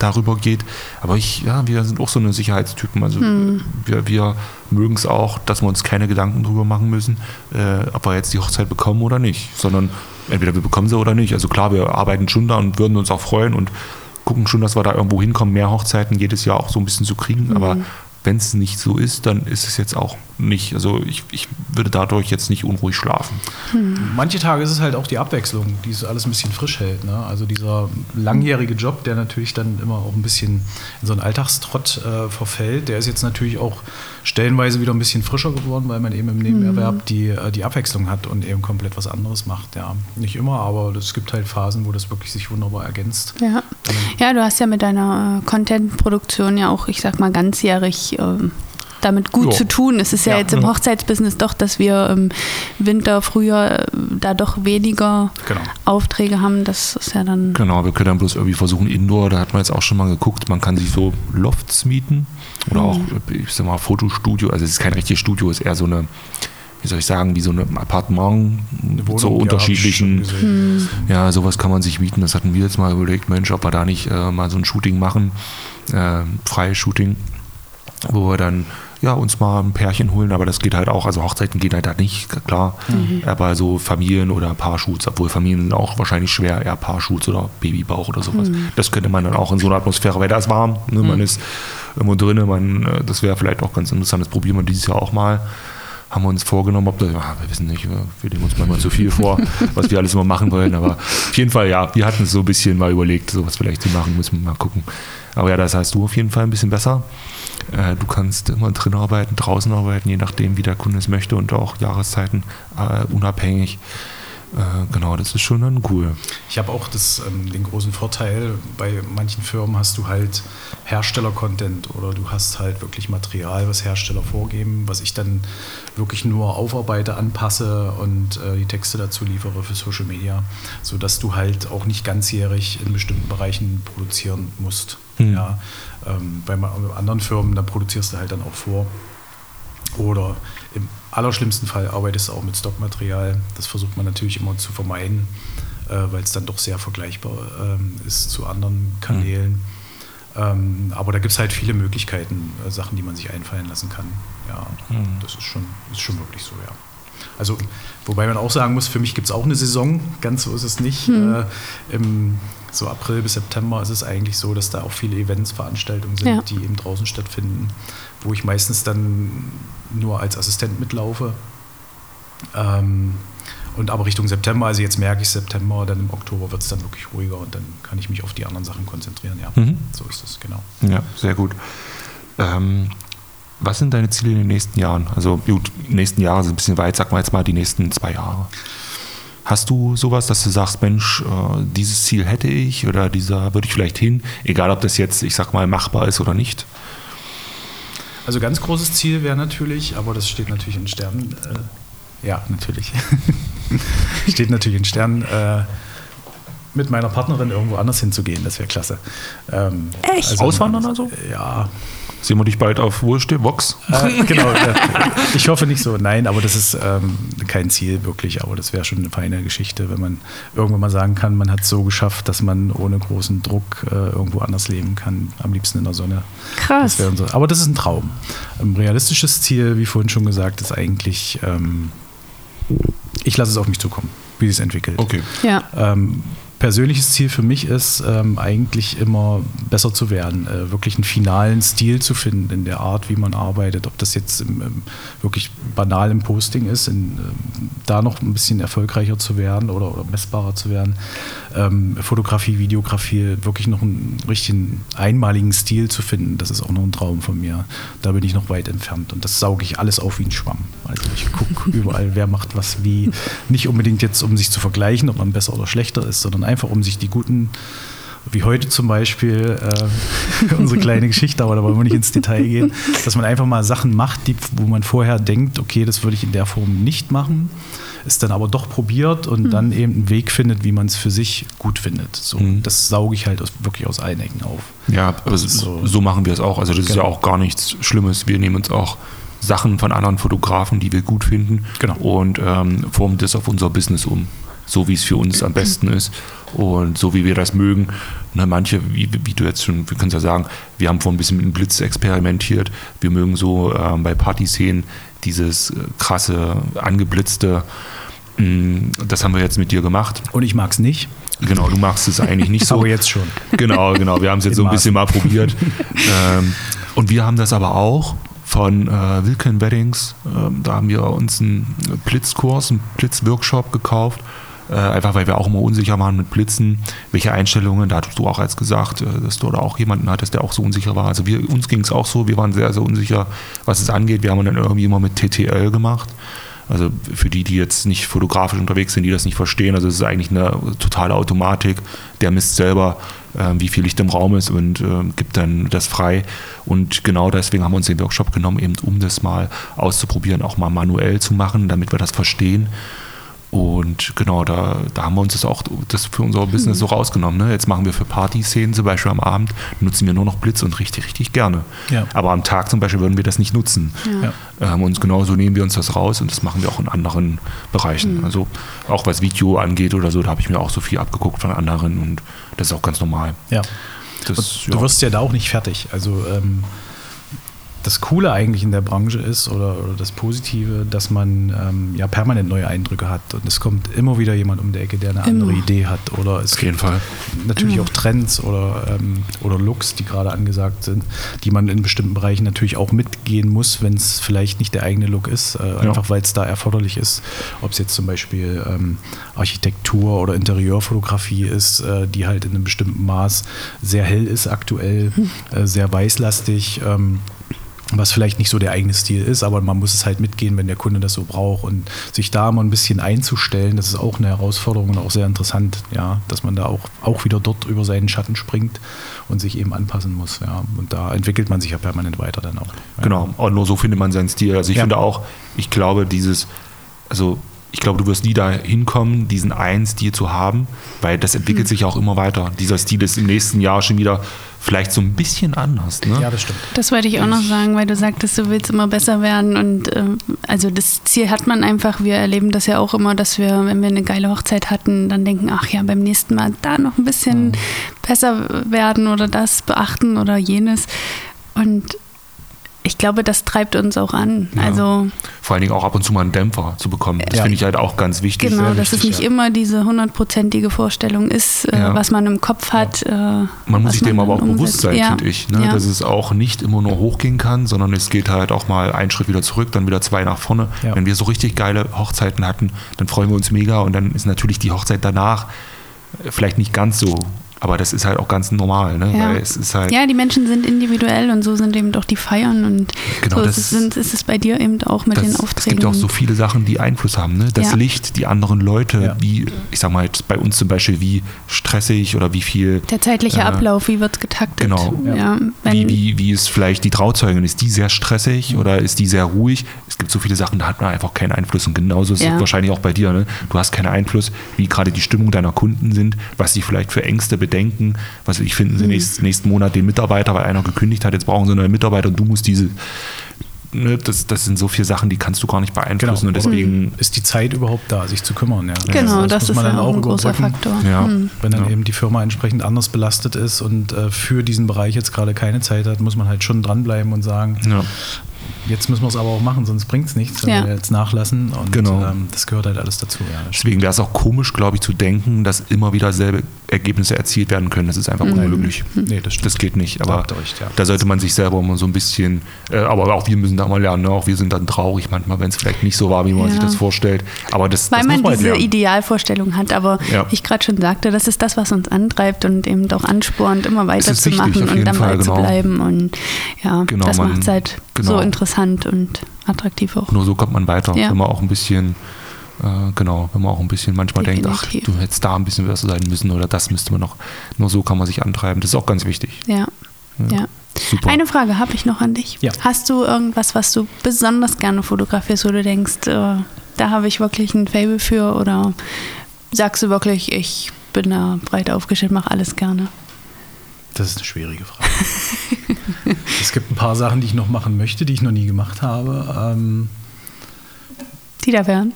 darüber geht. Aber ich, ja, wir sind auch so eine Sicherheitstypen. Also wir, wir mögen es auch, dass wir uns keine Gedanken drüber machen müssen, äh, ob wir jetzt die Hochzeit bekommen oder nicht. Sondern entweder wir bekommen sie oder nicht. Also klar, wir arbeiten schon da und würden uns auch freuen und gucken schon, dass wir da irgendwo hinkommen, mehr Hochzeiten jedes Jahr auch so ein bisschen zu kriegen. Aber wenn es nicht so ist, dann ist es jetzt auch nicht. Also ich, ich würde dadurch jetzt nicht unruhig schlafen. Manche Tage ist es halt auch die Abwechslung, die es alles ein bisschen frisch hält. Ne? Also dieser langjährige Job, der natürlich dann immer auch ein bisschen in so einen Alltagstrott äh, verfällt, der ist jetzt natürlich auch stellenweise wieder ein bisschen frischer geworden, weil man eben im Nebenerwerb die, äh, die Abwechslung hat und eben komplett was anderes macht. Ja, nicht immer, aber es gibt halt Phasen, wo das wirklich sich wunderbar ergänzt. Ja. Ja, du hast ja mit deiner äh, Content-Produktion ja auch, ich sag mal, ganzjährig ähm, damit gut Ja. zu tun. Es ist ja, Ja. jetzt im Ja. Hochzeitsbusiness doch, dass wir im Winter, Frühjahr äh, da doch weniger Genau. Aufträge haben. Das ist ja dann. Genau, wir können dann bloß irgendwie versuchen, Indoor, da hat man jetzt auch schon mal geguckt, man kann sich so Lofts mieten oder auch, ich sag mal, Fotostudio. Also es ist kein richtiges Studio, es ist eher so eine, wie soll ich sagen, wie so ein Appartement mit so Wohnung, ich unterschiedlichen. gesehen. Ja, sowas kann man sich mieten. Das hatten wir jetzt mal überlegt, Mensch, ob wir da nicht äh, mal so ein Shooting machen, äh, freies Shooting, wo wir dann ja, uns mal ein Pärchen holen, aber das geht halt auch, also Hochzeiten gehen halt da nicht, klar, aber so Familien oder Paarshoots, obwohl Familien sind auch wahrscheinlich schwer, eher Paarshoots oder Babybauch oder sowas. Das könnte man dann auch in so einer Atmosphäre, weil da ist warm, ne, man ist irgendwo drin, man, äh, das wäre vielleicht auch ganz interessant, das probieren wir dieses Jahr auch mal haben wir uns vorgenommen, ob das, ja, wir wissen nicht, wir wir nehmen uns manchmal zu viel vor, (laughs) was wir alles immer machen wollen, aber auf jeden Fall, ja, wir hatten es so ein bisschen mal überlegt, sowas vielleicht zu machen, müssen wir mal gucken. Aber ja, das heißt du auf jeden Fall ein bisschen besser. Äh, Du kannst immer drin arbeiten, draußen arbeiten, je nachdem, wie der Kunde es möchte und auch Jahreszeiten äh, unabhängig. Äh, Genau, das ist schon dann cool. Ich habe auch das, ähm, den großen Vorteil, bei manchen Firmen hast du halt Hersteller-Content oder du hast halt wirklich Material, was Hersteller vorgeben, was ich dann wirklich nur aufarbeite, anpasse und äh, die Texte dazu liefere für Social Media, sodass du halt auch nicht ganzjährig in bestimmten Bereichen produzieren musst. Hm. Ja, ähm, bei anderen Firmen, da produzierst du halt dann auch vor. Oder allerschlimmsten Fall arbeitest du auch mit Stockmaterial. Das versucht man natürlich immer zu vermeiden, äh, weil es dann doch sehr vergleichbar ähm, ist zu anderen Kanälen. Ähm, aber da gibt es halt viele Möglichkeiten, äh, Sachen, die man sich einfallen lassen kann. Ja, Mhm. das ist schon, ist schon wirklich so, ja. Also, wobei man auch sagen muss, für mich gibt es auch eine Saison, ganz so ist es nicht. Äh, Im so April bis September ist es eigentlich so, dass da auch viele Events, Veranstaltungen sind, Ja. die eben draußen stattfinden, wo ich meistens dann nur als Assistent mitlaufe. Ähm, Und aber Richtung September, also jetzt merke ich September, dann im Oktober wird es dann wirklich ruhiger und dann kann ich mich auf die anderen Sachen konzentrieren. Ja, Mhm. so ist es, genau. Ja, sehr gut. Ähm, was sind deine Ziele in den nächsten Jahren? Also gut, die nächsten Jahre sind ein bisschen weit, sag mal jetzt mal die nächsten zwei Jahre. Hast du sowas, dass du sagst, Mensch, äh, dieses Ziel hätte ich oder dieser würde ich vielleicht hin, egal ob das jetzt, ich sag mal, machbar ist oder nicht? Also ganz großes Ziel wäre natürlich, aber das steht natürlich in Sternen. Äh, ja, natürlich. (laughs) steht natürlich in Sternen. Äh, mit meiner Partnerin irgendwo anders hinzugehen, das wäre klasse. Ähm, Echt? Auswandern oder so? Ja, Sehen wir dich bald auf Wurste, Vox? äh, genau. äh, ich hoffe nicht so. Nein, aber das ist ähm, kein Ziel wirklich. Aber das wäre schon eine feine Geschichte, wenn man irgendwann mal sagen kann, man hat es so geschafft, dass man ohne großen Druck äh, irgendwo anders leben kann. Am liebsten in der Sonne. Krass. Das wäre unser, aber das ist ein Traum. Ein realistisches Ziel, wie vorhin schon gesagt, ist eigentlich, ähm, ich lasse es auf mich zukommen, wie es entwickelt. Okay. Ja. Ähm, persönliches Ziel für mich ist ähm, eigentlich immer besser zu werden, äh, wirklich einen finalen Stil zu finden in der Art, wie man arbeitet. Ob das jetzt im, im wirklich banal im Posting ist, in, ähm, da noch ein bisschen erfolgreicher zu werden oder, oder messbarer zu werden. Ähm, Fotografie, Videografie, wirklich noch einen richtigen einmaligen Stil zu finden, das ist auch noch ein Traum von mir. Da bin ich noch weit entfernt und das sauge ich alles auf wie ein Schwamm. Also ich gucke (laughs) überall, wer macht was wie. Nicht unbedingt jetzt, um sich zu vergleichen, ob man besser oder schlechter ist, sondern einfach um sich die guten, wie heute zum Beispiel, äh, (laughs) unsere kleine Geschichte, aber da wollen wir nicht ins Detail gehen, dass man einfach mal Sachen macht, die, wo man vorher denkt, okay, das würde ich in der Form nicht machen, ist dann aber doch probiert und dann eben einen Weg findet, wie man es für sich gut findet. So, Mhm. Das sauge ich halt aus, wirklich aus allen Ecken auf. Ja, aber so, so. machen wir es auch. Also das ist ja Genau. auch gar nichts Schlimmes. Wir nehmen uns auch Sachen von anderen Fotografen, die wir gut finden Genau. und ähm, formen das auf unser Business um. So wie es für uns am besten ist und so wie wir das mögen. Ne, manche, wie, wie du jetzt schon, wir können es ja sagen, wir haben vorhin ein bisschen mit dem Blitz experimentiert. Wir mögen so ähm, bei Partyszenen dieses äh, krasse, angeblitzte, mh, das haben wir jetzt mit dir gemacht. Und ich mag es nicht, Genau, du magst es eigentlich nicht (laughs) so. aber jetzt schon. Genau, genau. Wir haben es jetzt In so ein bisschen mal probiert. ähm, und wir haben das aber auch von äh, Wilken Weddings. Ähm, da haben wir uns einen Blitzkurs, einen Blitzworkshop gekauft. Äh, einfach weil wir auch immer unsicher waren mit Blitzen, welche Einstellungen, da hattest du auch als gesagt, äh, dass du da auch jemanden hattest, der auch so unsicher war. Also wir, uns ging es auch so, wir waren sehr, sehr unsicher, was es angeht. Wir haben dann irgendwie immer mit TTL gemacht. Also für die, die jetzt nicht fotografisch unterwegs sind, die das nicht verstehen, also es ist eigentlich eine totale Automatik. Der misst selber, äh, wie viel Licht im Raum ist und äh, gibt dann das frei. Und genau deswegen haben wir uns den Workshop genommen, eben um das mal auszuprobieren, auch mal manuell zu machen, damit wir das verstehen. Und genau, da, da haben wir uns das auch das für unser Business so rausgenommen. Ne? Jetzt machen wir für Partyszenen zum Beispiel am Abend, nutzen wir nur noch Blitz und richtig, richtig gerne. Ja. Aber am Tag zum Beispiel würden wir das nicht nutzen. Ja. Ähm, und genauso nehmen wir uns das raus und das machen wir auch in anderen Bereichen. Also auch was Video angeht oder so, da habe ich mir auch so viel abgeguckt von anderen und das ist auch ganz normal. Ja. Das. Du wirst ja da auch nicht fertig. Also ähm, das Coole eigentlich in der Branche ist oder, oder das Positive, dass man ähm, ja permanent neue Eindrücke hat und es kommt immer wieder jemand um die Ecke, der eine andere Immer. Idee hat oder es auf jeden Fall. natürlich auch Trends oder, ähm, oder Looks, die gerade angesagt sind, die man in bestimmten Bereichen natürlich auch mitgehen muss, wenn es vielleicht nicht der eigene Look ist, äh, einfach weil es da erforderlich ist. Ob es jetzt zum Beispiel ähm, Architektur oder Interieurfotografie ist, äh, die halt in einem bestimmten Maß sehr hell ist aktuell, äh, sehr weißlastig. Ähm, was vielleicht nicht so der eigene Stil ist, aber man muss es halt mitgehen, wenn der Kunde das so braucht und sich da mal ein bisschen einzustellen, das ist auch eine Herausforderung und auch sehr interessant, ja, dass man da auch, auch wieder dort über seinen Schatten springt und sich eben anpassen muss, ja, und da entwickelt man sich ja permanent weiter dann auch. Ja. Genau, und nur so findet man seinen Stil. Also ich Ja. finde auch, ich glaube, dieses, also ich glaube, du wirst nie da hinkommen, diesen einen Stil zu haben, weil das entwickelt sich auch immer weiter. Dieser Stil ist im nächsten Jahr schon wieder vielleicht so ein bisschen anders. Ne? Ja, das stimmt. Das wollte ich auch noch sagen, weil du sagtest, du willst immer besser werden. Und ähm, also das Ziel hat man einfach. Wir erleben das ja auch immer, dass wir, wenn wir eine geile Hochzeit hatten, dann denken, ach ja, beim nächsten Mal da noch ein bisschen besser werden oder das beachten oder jenes. Und ich glaube, das treibt uns auch an. Ja. Also Vor allen Dingen auch ab und zu mal einen Dämpfer zu bekommen. Das Ja. finde ich halt auch ganz wichtig. genau, dass es nicht ja. immer diese hundertprozentige Vorstellung ist, äh, Ja. was man im Kopf hat. Äh, Man muss sich dem aber auch dann bewusst umsetzt. sein, ja. finde ich. Ne? Ja. Dass es auch nicht immer nur hochgehen kann, sondern es geht halt auch mal einen Schritt wieder zurück, dann wieder zwei nach vorne. Ja. Wenn wir so richtig geile Hochzeiten hatten, dann freuen wir uns mega und dann ist natürlich die Hochzeit danach vielleicht nicht ganz so. Aber das ist halt auch ganz normal, ne? Ja. Weil es ist halt. ja, die Menschen sind individuell und so sind eben doch die Feiern und Genau, so das- ist, es, ist es bei dir eben auch mit das, den es Aufträgen. gibt auch so viele Sachen, die Einfluss haben. Ne? Das Ja. Licht, die anderen Leute, Ja. wie, ich sag mal jetzt bei uns zum Beispiel, wie stressig oder wie viel der zeitliche äh, Ablauf, wie wird es getaktet? genau. Ja, wenn, wie, wie, wie ist vielleicht die Trauzeugin? Ist die sehr stressig Mhm. oder ist die sehr ruhig? Es gibt so viele Sachen, da hat man einfach keinen Einfluss. Und genauso ist Ja. es wahrscheinlich auch bei dir. Ne? Du hast keinen Einfluss, wie gerade die Stimmung deiner Kunden sind, was sie vielleicht für Ängste bedenken. Was ich finden sie Mhm. nächsten, nächsten Monat den Mitarbeiter, weil einer gekündigt hat, jetzt brauchen sie neue Mitarbeiter und du musst diese. Ne, das, das sind so viele Sachen, die kannst du gar nicht beeinflussen. Und deswegen. ist die Zeit überhaupt da, sich zu kümmern. Ja. genau, das, das, muss man ist dann ja auch ein großer. Faktor. Ja. Hm. Wenn dann Ja. eben die Firma entsprechend anders belastet ist und äh, für diesen Bereich jetzt gerade keine Zeit hat, muss man halt schon dranbleiben und sagen, Ja. Jetzt müssen wir es aber auch machen, sonst bringt es nichts, wenn Ja. wir jetzt nachlassen. Und Genau. ähm, das gehört halt alles dazu. Ja. Deswegen wäre es auch komisch, glaube ich, zu denken, dass immer wieder selbe Ergebnisse erzielt werden können. Das ist einfach unmöglich. nee, das stimmt. Das geht nicht. Da Aber recht, ja. da sollte man sich selber immer so ein bisschen, äh, aber auch wir müssen da mal lernen. Ne? Auch wir sind dann traurig manchmal, wenn es vielleicht nicht so war, wie man Ja. sich das vorstellt. Aber das, Weil das man muss man halt diese lernen. Idealvorstellung hat, aber Ja. wie ich gerade schon sagte, das ist das, was uns antreibt und eben auch anspornt, immer weiterzumachen und Fall, Ball zu genau. bleiben. Und ja, Genau, das macht es halt genau. so interessant und attraktiv auch. Nur so kommt man weiter. Ja. Wenn man auch ein bisschen, äh, genau, wenn man auch ein bisschen manchmal denkt, ach, Definitiv. du hättest da ein bisschen besser sein müssen oder das müsste man noch. Nur so kann man sich antreiben. Das ist auch ganz wichtig. Ja. ja. Super. Eine Frage habe ich noch an dich. Ja. Hast du irgendwas, was du besonders gerne fotografierst, wo du denkst, äh, da habe ich wirklich ein Fable für oder sagst du wirklich, ich bin da breit aufgestellt, mache alles gerne? Das ist eine schwierige Frage. (laughs) (laughs) es gibt ein paar Sachen, die ich noch machen möchte, die ich noch nie gemacht habe. Ähm, Die da wären?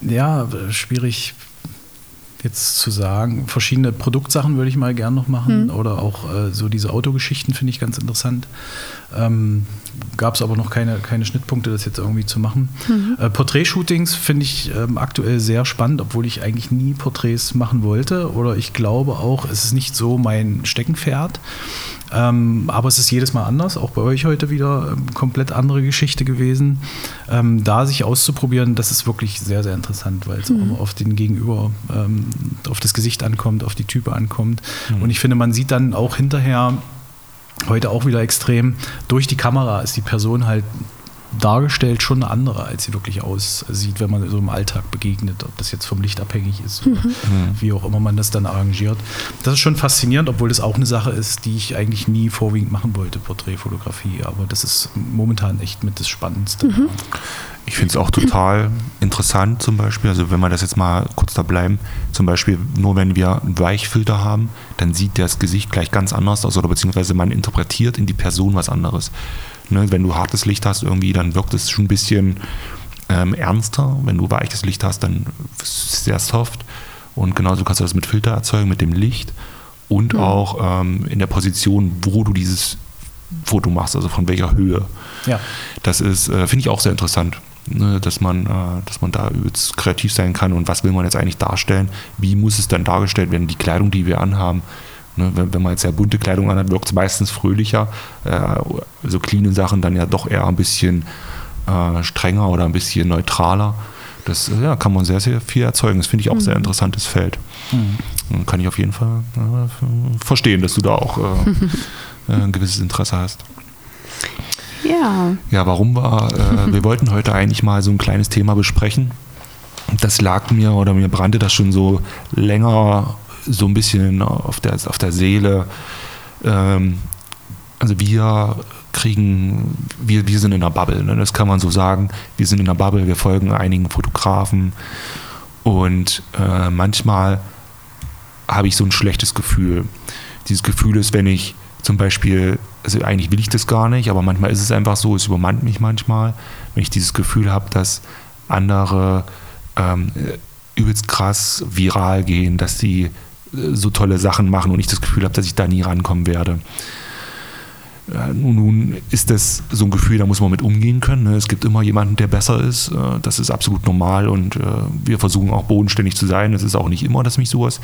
ja, schwierig jetzt zu sagen. Verschiedene Produktsachen würde ich mal gern noch machen Mhm. oder auch äh, so diese Autogeschichten finde ich ganz interessant. Ähm, Gab es aber noch keine, keine Schnittpunkte, das jetzt irgendwie zu machen. Mhm. Äh, Porträtshootings finde ich ähm, aktuell sehr spannend, obwohl ich eigentlich nie Porträts machen wollte oder ich glaube auch, es ist nicht so mein Steckenpferd. Ähm, aber es ist jedes Mal anders, auch bei euch heute wieder ähm, komplett andere Geschichte gewesen. Ähm, da sich auszuprobieren, das ist wirklich sehr, sehr interessant, weil es auch immer auf den Gegenüber, ähm, auf das Gesicht ankommt, auf die Type ankommt. Und ich finde, man sieht dann auch hinterher, heute auch wieder extrem, durch die Kamera ist die Person halt dargestellt schon eine andere, als sie wirklich aussieht, wenn man so im Alltag begegnet, ob das jetzt vom Licht abhängig ist oder wie auch immer man das dann arrangiert. Das ist schon faszinierend, obwohl das auch eine Sache ist, die ich eigentlich nie vorwiegend machen wollte, Porträtfotografie, aber das ist momentan echt mit das Spannendste. Ich finde es auch total interessant, zum Beispiel, also wenn wir das jetzt mal kurz da bleiben, zum Beispiel nur wenn wir einen Weichfilter haben, dann sieht das Gesicht gleich ganz anders aus oder beziehungsweise man interpretiert in die Person was anderes. Ne, wenn du hartes Licht hast irgendwie, dann wirkt es schon ein bisschen ähm, ernster. Wenn du weiches Licht hast, dann ist es sehr soft. Und genauso kannst du das mit Filter erzeugen, mit dem Licht und auch ähm, in der Position, wo du dieses Foto machst, also von welcher Höhe. Ja. Das ist, äh, finde ich auch sehr interessant, ne, dass, man, äh, dass man da übelst kreativ sein kann und was will man jetzt eigentlich darstellen, wie muss es dann dargestellt werden, die Kleidung, die wir anhaben. Ne, wenn, wenn man jetzt sehr bunte Kleidung anhat, wirkt es meistens fröhlicher, äh, so cleane Sachen dann ja doch eher ein bisschen äh, strenger oder ein bisschen neutraler. Das äh, ja, kann man sehr, sehr viel erzeugen. Das finde ich auch ein sehr interessantes Feld. Und Kann ich auf jeden Fall äh, verstehen, dass du da auch äh, ein gewisses Interesse hast. Ja. Ja, warum war, äh, wir wollten heute eigentlich mal so ein kleines Thema besprechen. Das lag mir oder mir brannte das schon so länger so ein bisschen auf der, auf der Seele. Ähm, also wir kriegen, wir, wir sind in einer Bubble, ne? das kann man so sagen. Wir sind in einer Bubble, wir folgen einigen Fotografen und äh, manchmal habe ich so ein schlechtes Gefühl. Dieses Gefühl ist, wenn ich zum Beispiel, also eigentlich will ich das gar nicht, aber manchmal ist es einfach so, es übermannt mich manchmal, wenn ich dieses Gefühl habe, dass andere ähm, übelst krass viral gehen, dass sie so tolle Sachen machen und ich das Gefühl habe, dass ich da nie rankommen werde. Nun, ist das so ein Gefühl, da muss man mit umgehen können. Ne? Es gibt immer jemanden, der besser ist. Äh, das ist absolut normal und äh, wir versuchen auch bodenständig zu sein. Es ist auch nicht immer, dass mich sowas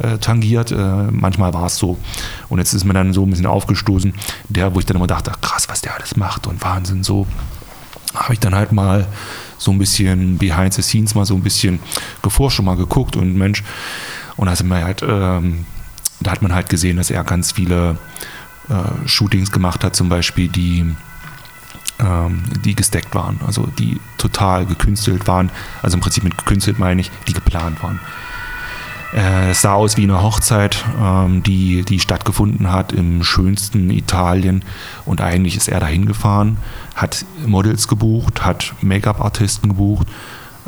äh, tangiert. Manchmal war es so. Und jetzt ist mir dann so ein bisschen aufgestoßen, der, wo ich dann immer dachte, krass, was der alles macht und Wahnsinn, so habe ich dann halt mal so ein bisschen behind the scenes mal so ein bisschen geforscht und mal geguckt und Mensch, und da sind wir halt, ähm, da hat man halt gesehen, dass er ganz viele äh, Shootings gemacht hat, zum Beispiel, die, ähm, die gesteckt waren, also die total gekünstelt waren. Also im Prinzip mit gekünstelt meine ich, die geplant waren. Äh, es sah aus wie eine Hochzeit, ähm, die, die stattgefunden hat im schönsten Italien. Und eigentlich ist er dahin gefahren, hat Models gebucht, hat Make-up-Artisten gebucht,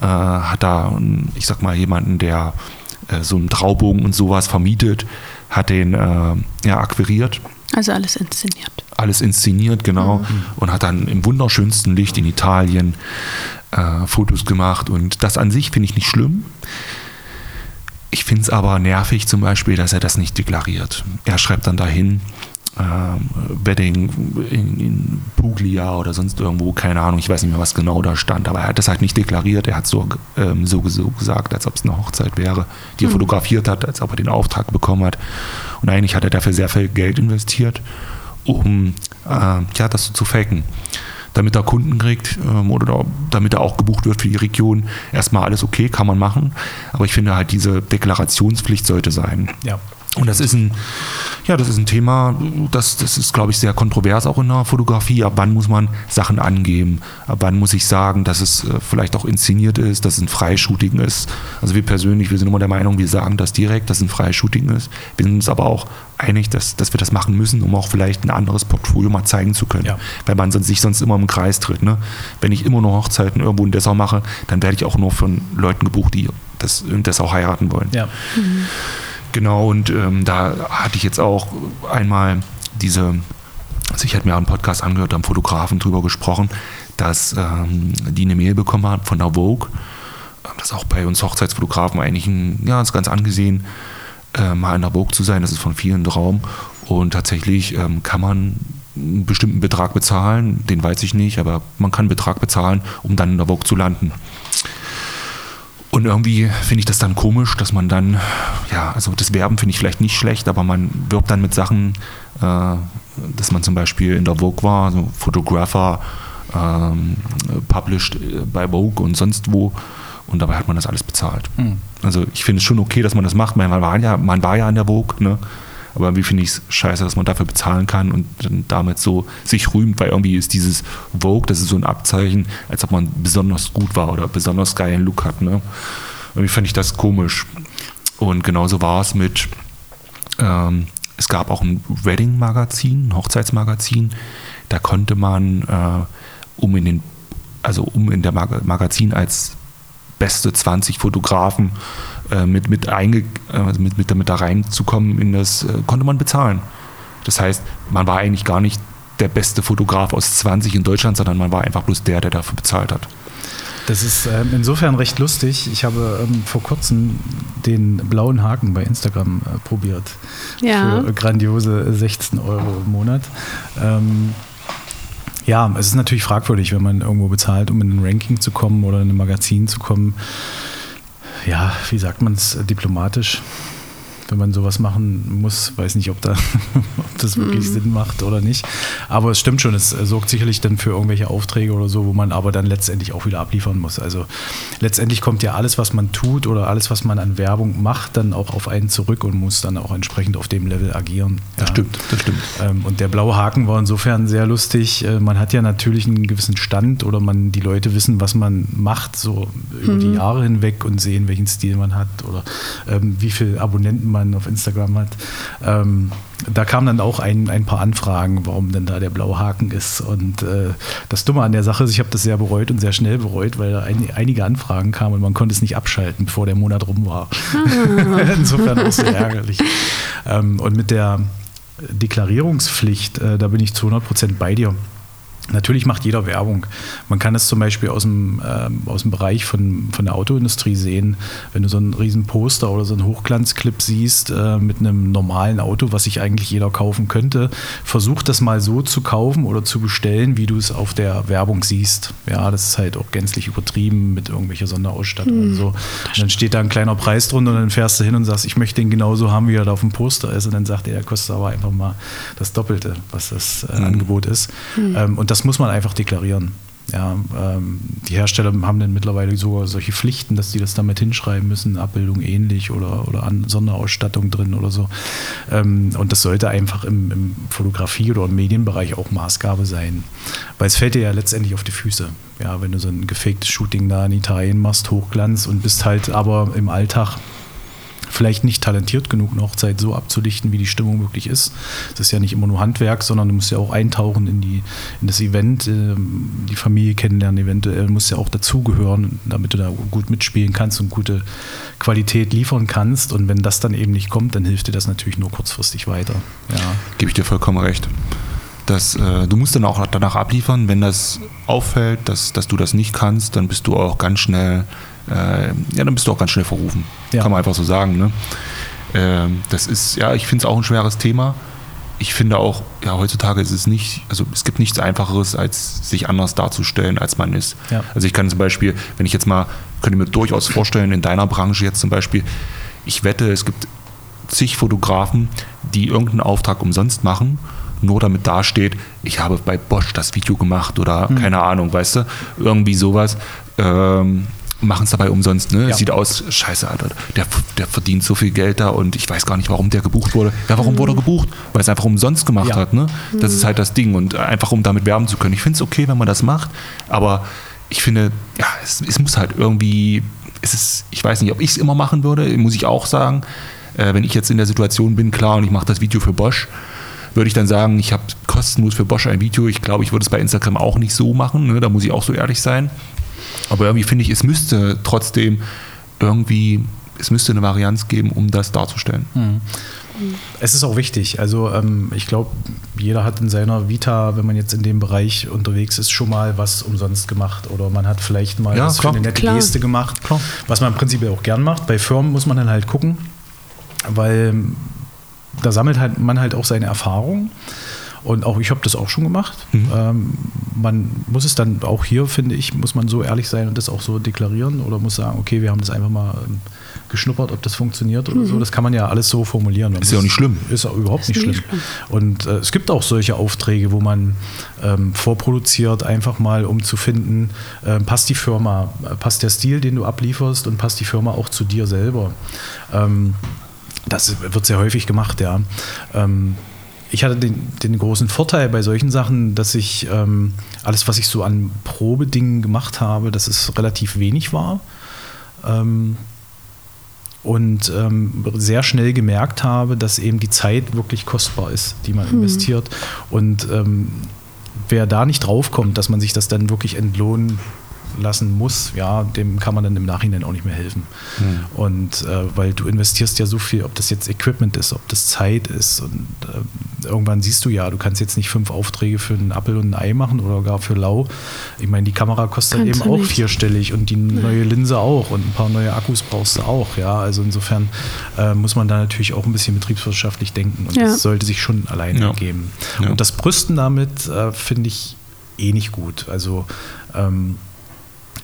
äh, hat da, ich sag mal, jemanden, der äh, so einen Traubogen und sowas vermietet, hat den äh, ja, akquiriert also alles inszeniert. Alles inszeniert, genau. Mhm. Und hat dann im wunderschönsten Licht in Italien äh, Fotos gemacht. Und das an sich finde ich nicht schlimm. Ich finde es aber nervig zum Beispiel, dass er das nicht deklariert. Er schreibt dann dahin, Wedding in, in, Puglia oder sonst irgendwo, keine Ahnung, ich weiß nicht mehr, was genau da stand, aber er hat das halt nicht deklariert, er hat so, ähm, so, so gesagt, als ob es eine Hochzeit wäre, die er mhm. fotografiert hat, als ob er den Auftrag bekommen hat. Und eigentlich hat er dafür sehr viel Geld investiert, um äh, ja, das zu faken damit er Kunden kriegt ähm, oder damit er auch gebucht wird für die Region. Erstmal alles okay, kann man machen. Aber ich finde halt, diese Deklarationspflicht sollte sein. Ja. Und das ist ein, ja, das ist ein Thema, das, das ist, glaube ich, sehr kontrovers auch in der Fotografie. Ab wann muss man Sachen angeben? Ab wann muss ich sagen, dass es äh, vielleicht auch inszeniert ist, dass es ein Freishooting ist? Also wir persönlich, wir sind immer der Meinung, wir sagen das direkt, dass es ein Freishooting ist. Wir sind uns aber auch einig, dass, dass wir das machen müssen, um auch vielleicht ein anderes Portfolio mal zeigen zu können. Ja. Weil man sonst, sich sonst immer im Kreis tritt. Ne? Wenn ich immer nur Hochzeiten irgendwo in Dessau mache, dann werde ich auch nur von Leuten gebucht, die das in Dessau heiraten wollen. Ja. Mhm. Genau, und ähm, da hatte ich jetzt auch einmal diese, also ich hatte mir einen Podcast angehört, haben Fotografen drüber gesprochen, dass ähm, die eine Mail bekommen hat von der Vogue. Das ist auch bei uns Hochzeitsfotografen eigentlich ein, ja, ist ganz angesehen, äh, mal in der Vogue zu sein. Das ist von vielen Traum. Und tatsächlich ähm, kann man einen bestimmten Betrag bezahlen, den weiß ich nicht, aber man kann einen Betrag bezahlen, um dann in der Vogue zu landen. Und irgendwie finde ich das dann komisch, dass man dann, ja, also das Werben finde ich vielleicht nicht schlecht, aber man wirbt dann mit Sachen, äh, dass man zum Beispiel in der Vogue war, so Photographer, ähm, published bei Vogue und sonst wo. Und dabei hat man das alles bezahlt. Mhm. Also ich finde es schon okay, dass man das macht. Man war ja, man war ja in der Vogue, ne? Aber irgendwie finde ich es scheiße, dass man dafür bezahlen kann und dann damit so sich rühmt, weil irgendwie ist dieses Vogue, das ist so ein Abzeichen, als ob man besonders gut war oder besonders geilen Look hat. Ne? Irgendwie fand ich das komisch. Und genauso war es mit, ähm, es gab auch ein Wedding-Magazin, ein Hochzeitsmagazin, da konnte man, äh, um in den, also um in der Mag Magazin als beste 20 Fotografen äh, mit, mit, einge, äh, mit, mit, damit da reinzukommen, in das äh, konnte man bezahlen. Das heißt, man war eigentlich gar nicht der beste Fotograf aus 20 in Deutschland, sondern man war einfach bloß der, der dafür bezahlt hat. Das ist äh, insofern recht lustig. Ich habe ähm, vor kurzem den blauen Haken bei Instagram äh, probiert. Ja. Für grandiose 16 Euro im Monat. Ähm, ja, es ist natürlich fragwürdig, wenn man irgendwo bezahlt, um in ein Ranking zu kommen oder in ein Magazin zu kommen ja, wie sagt man es diplomatisch? Wenn man sowas machen muss. Weiß nicht, ob, da, (laughs) ob das wirklich mhm. Sinn macht oder nicht. Aber es stimmt schon, es sorgt sicherlich dann für irgendwelche Aufträge oder so, wo man aber dann letztendlich auch wieder abliefern muss. Also letztendlich kommt ja alles, was man tut oder alles, was man an Werbung macht, dann auch auf einen zurück und muss dann auch entsprechend auf dem Level agieren. Das ja. stimmt, das stimmt. Ähm, und der blaue Haken war insofern sehr lustig. Äh, man hat ja natürlich einen gewissen Stand oder man, die Leute wissen, was man macht, so über die mhm. Jahre hinweg und sehen, welchen Stil man hat oder ähm, wie viele Abonnenten man man auf Instagram hat. Ähm, da kamen dann auch ein, ein paar Anfragen, warum denn da der blaue Haken ist. Und äh, das Dumme an der Sache ist, ich habe das sehr bereut und sehr schnell bereut, weil da ein, einige Anfragen kamen und man konnte es nicht abschalten, bevor der Monat rum war. Ah. (laughs) Insofern auch sehr ärgerlich. Ähm, und mit der Deklarierungspflicht, äh, da bin ich zu 100 Prozent bei dir. Natürlich macht jeder Werbung. Man kann das zum Beispiel aus dem, ähm, aus dem Bereich von, von der Autoindustrie sehen. Wenn du so einen riesen Poster oder so einen Hochglanzclip siehst äh, mit einem normalen Auto, was sich eigentlich jeder kaufen könnte, versuch das mal so zu kaufen oder zu bestellen, wie du es auf der Werbung siehst. Ja, das ist halt auch gänzlich übertrieben mit irgendwelcher Sonderausstattung mhm. und so. Und dann steht da ein kleiner Preis drunter und dann fährst du hin und sagst, ich möchte den genauso haben, wie er da auf dem Poster ist. Und dann sagt er, der kostet aber einfach mal das Doppelte, was das äh, mhm. Angebot ist. Mhm. Ähm, und das das muss man einfach deklarieren. Ja, ähm, die Hersteller haben dann mittlerweile sogar solche Pflichten, dass die das damit hinschreiben müssen, Abbildung ähnlich oder, oder an Sonderausstattung drin oder so. Ähm, und das sollte einfach im, im Fotografie- oder im Medienbereich auch Maßgabe sein. Weil es fällt dir ja letztendlich auf die Füße. Ja, wenn du so ein gefaktes Shooting da in Italien machst, Hochglanz und bist halt aber im Alltag vielleicht nicht talentiert genug, eine Hochzeit so abzudichten, wie die Stimmung wirklich ist. Das ist ja nicht immer nur Handwerk, sondern du musst ja auch eintauchen in, die, in das Event, ähm, die Familie kennenlernen, eventuell musst ja auch dazugehören, damit du da gut mitspielen kannst und gute Qualität liefern kannst. Und wenn das dann eben nicht kommt, dann hilft dir das natürlich nur kurzfristig weiter. Ja. Gebe ich dir vollkommen recht. Das, äh, du musst dann auch danach abliefern, wenn das auffällt, dass, dass du das nicht kannst, dann bist du auch ganz schnell äh, ja, dann bist du auch ganz schnell verrufen. Ja. Kann man einfach so sagen. Ne? Äh, das ist, ja, ich finde es auch ein schweres Thema. Ich finde auch, ja, heutzutage ist es nicht, also es gibt nichts Einfacheres, als sich anders darzustellen, als man ist. Ja. Also ich kann zum Beispiel, wenn ich jetzt mal, könnte mir durchaus vorstellen, in deiner Branche jetzt zum Beispiel, ich wette, es gibt zig Fotografen, die irgendeinen Auftrag umsonst machen, nur damit dasteht, ich habe bei Bosch das Video gemacht oder hm. keine Ahnung, weißt du, irgendwie sowas. Ähm, machen es dabei umsonst. Ne? Ja. Sieht aus, scheiße, Alter, der, der verdient so viel Geld da und ich weiß gar nicht, warum der gebucht wurde. Ja, warum mhm. wurde er gebucht? Weil es einfach umsonst gemacht ja. hat. Ne? Das mhm. ist halt das Ding und einfach um damit werben zu können. Ich finde es okay, wenn man das macht, aber ich finde, ja, es, es muss halt irgendwie, es ist, ich weiß nicht, ob ich es immer machen würde, muss ich auch sagen. Äh, wenn ich jetzt in der Situation bin, klar, und ich mache das Video für Bosch, würde ich dann sagen, ich habe kostenlos für Bosch ein Video. Ich glaube, ich würde es bei Instagram auch nicht so machen. Ne? Da muss ich auch so ehrlich sein. Aber irgendwie finde ich, es müsste trotzdem irgendwie, es müsste eine Varianz geben, um das darzustellen. Mhm. Es ist auch wichtig. Also ähm, ich glaube, jeder hat in seiner Vita, wenn man jetzt in dem Bereich unterwegs ist, schon mal was umsonst gemacht oder man hat vielleicht mal ja, was klar, für eine nette klar. Geste gemacht, klar. was man im Prinzip auch gern macht. Bei Firmen muss man dann halt gucken, weil da sammelt halt man halt auch seine Erfahrung. Und auch ich habe das auch schon gemacht. Mhm. Ähm, man muss es dann auch hier, finde ich, muss man so ehrlich sein und das auch so deklarieren oder muss sagen, okay, wir haben das einfach mal ähm, geschnuppert, ob das funktioniert oder mhm. so. Das kann man ja alles so formulieren. Ist ja auch nicht schlimm. Ist auch überhaupt nicht, nicht schlimm. schlimm. Und äh, es gibt auch solche Aufträge, wo man ähm, vorproduziert, einfach mal um zu finden, äh, passt die Firma, äh, passt der Stil, den du ablieferst und passt die Firma auch zu dir selber. Ähm, das wird sehr häufig gemacht, ja. Ähm, ich hatte den, den, großen Vorteil bei solchen Sachen, dass ich ähm, alles, was ich so an Probedingen gemacht habe, dass es relativ wenig war. Ähm, und ähm, sehr schnell gemerkt habe, dass eben die Zeit wirklich kostbar ist, die man mhm. investiert. Und ähm, wer da nicht draufkommt, dass man sich das dann wirklich entlohnen lassen muss, ja, dem kann man dann im Nachhinein auch nicht mehr helfen. Mhm. Und äh, weil du investierst ja so viel, ob das jetzt Equipment ist, ob das Zeit ist und äh, irgendwann siehst du ja, du kannst jetzt nicht fünf Aufträge für einen Apfel und ein Ei machen oder gar für lau. Ich meine, die Kamera kostet kannst eben auch nicht. vierstellig und die neue Linse auch und ein paar neue Akkus brauchst du auch, ja. Also insofern äh, muss man da natürlich auch ein bisschen betriebswirtschaftlich denken und ja. das sollte sich schon alleine ja. geben. Ja. Und das Brüsten damit äh, finde ich eh nicht gut. Also ähm,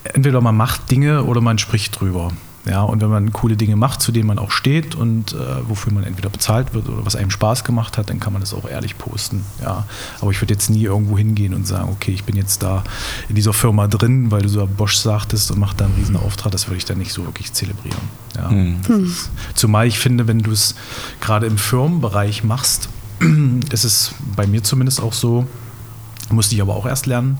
entweder man macht Dinge oder man spricht drüber. Ja, und wenn man coole Dinge macht, zu denen man auch steht und äh, wofür man entweder bezahlt wird oder was einem Spaß gemacht hat, dann kann man das auch ehrlich posten. Ja, aber ich würde jetzt nie irgendwo hingehen und sagen, okay, ich bin jetzt da in dieser Firma drin, weil du so Bosch sagtest und macht da einen riesen Auftrag, das würde ich dann nicht so wirklich zelebrieren. Ja, hm. ist, zumal ich finde, wenn du es gerade im Firmenbereich machst, (clears throat) ist es bei mir zumindest auch so, musste ich aber auch erst lernen,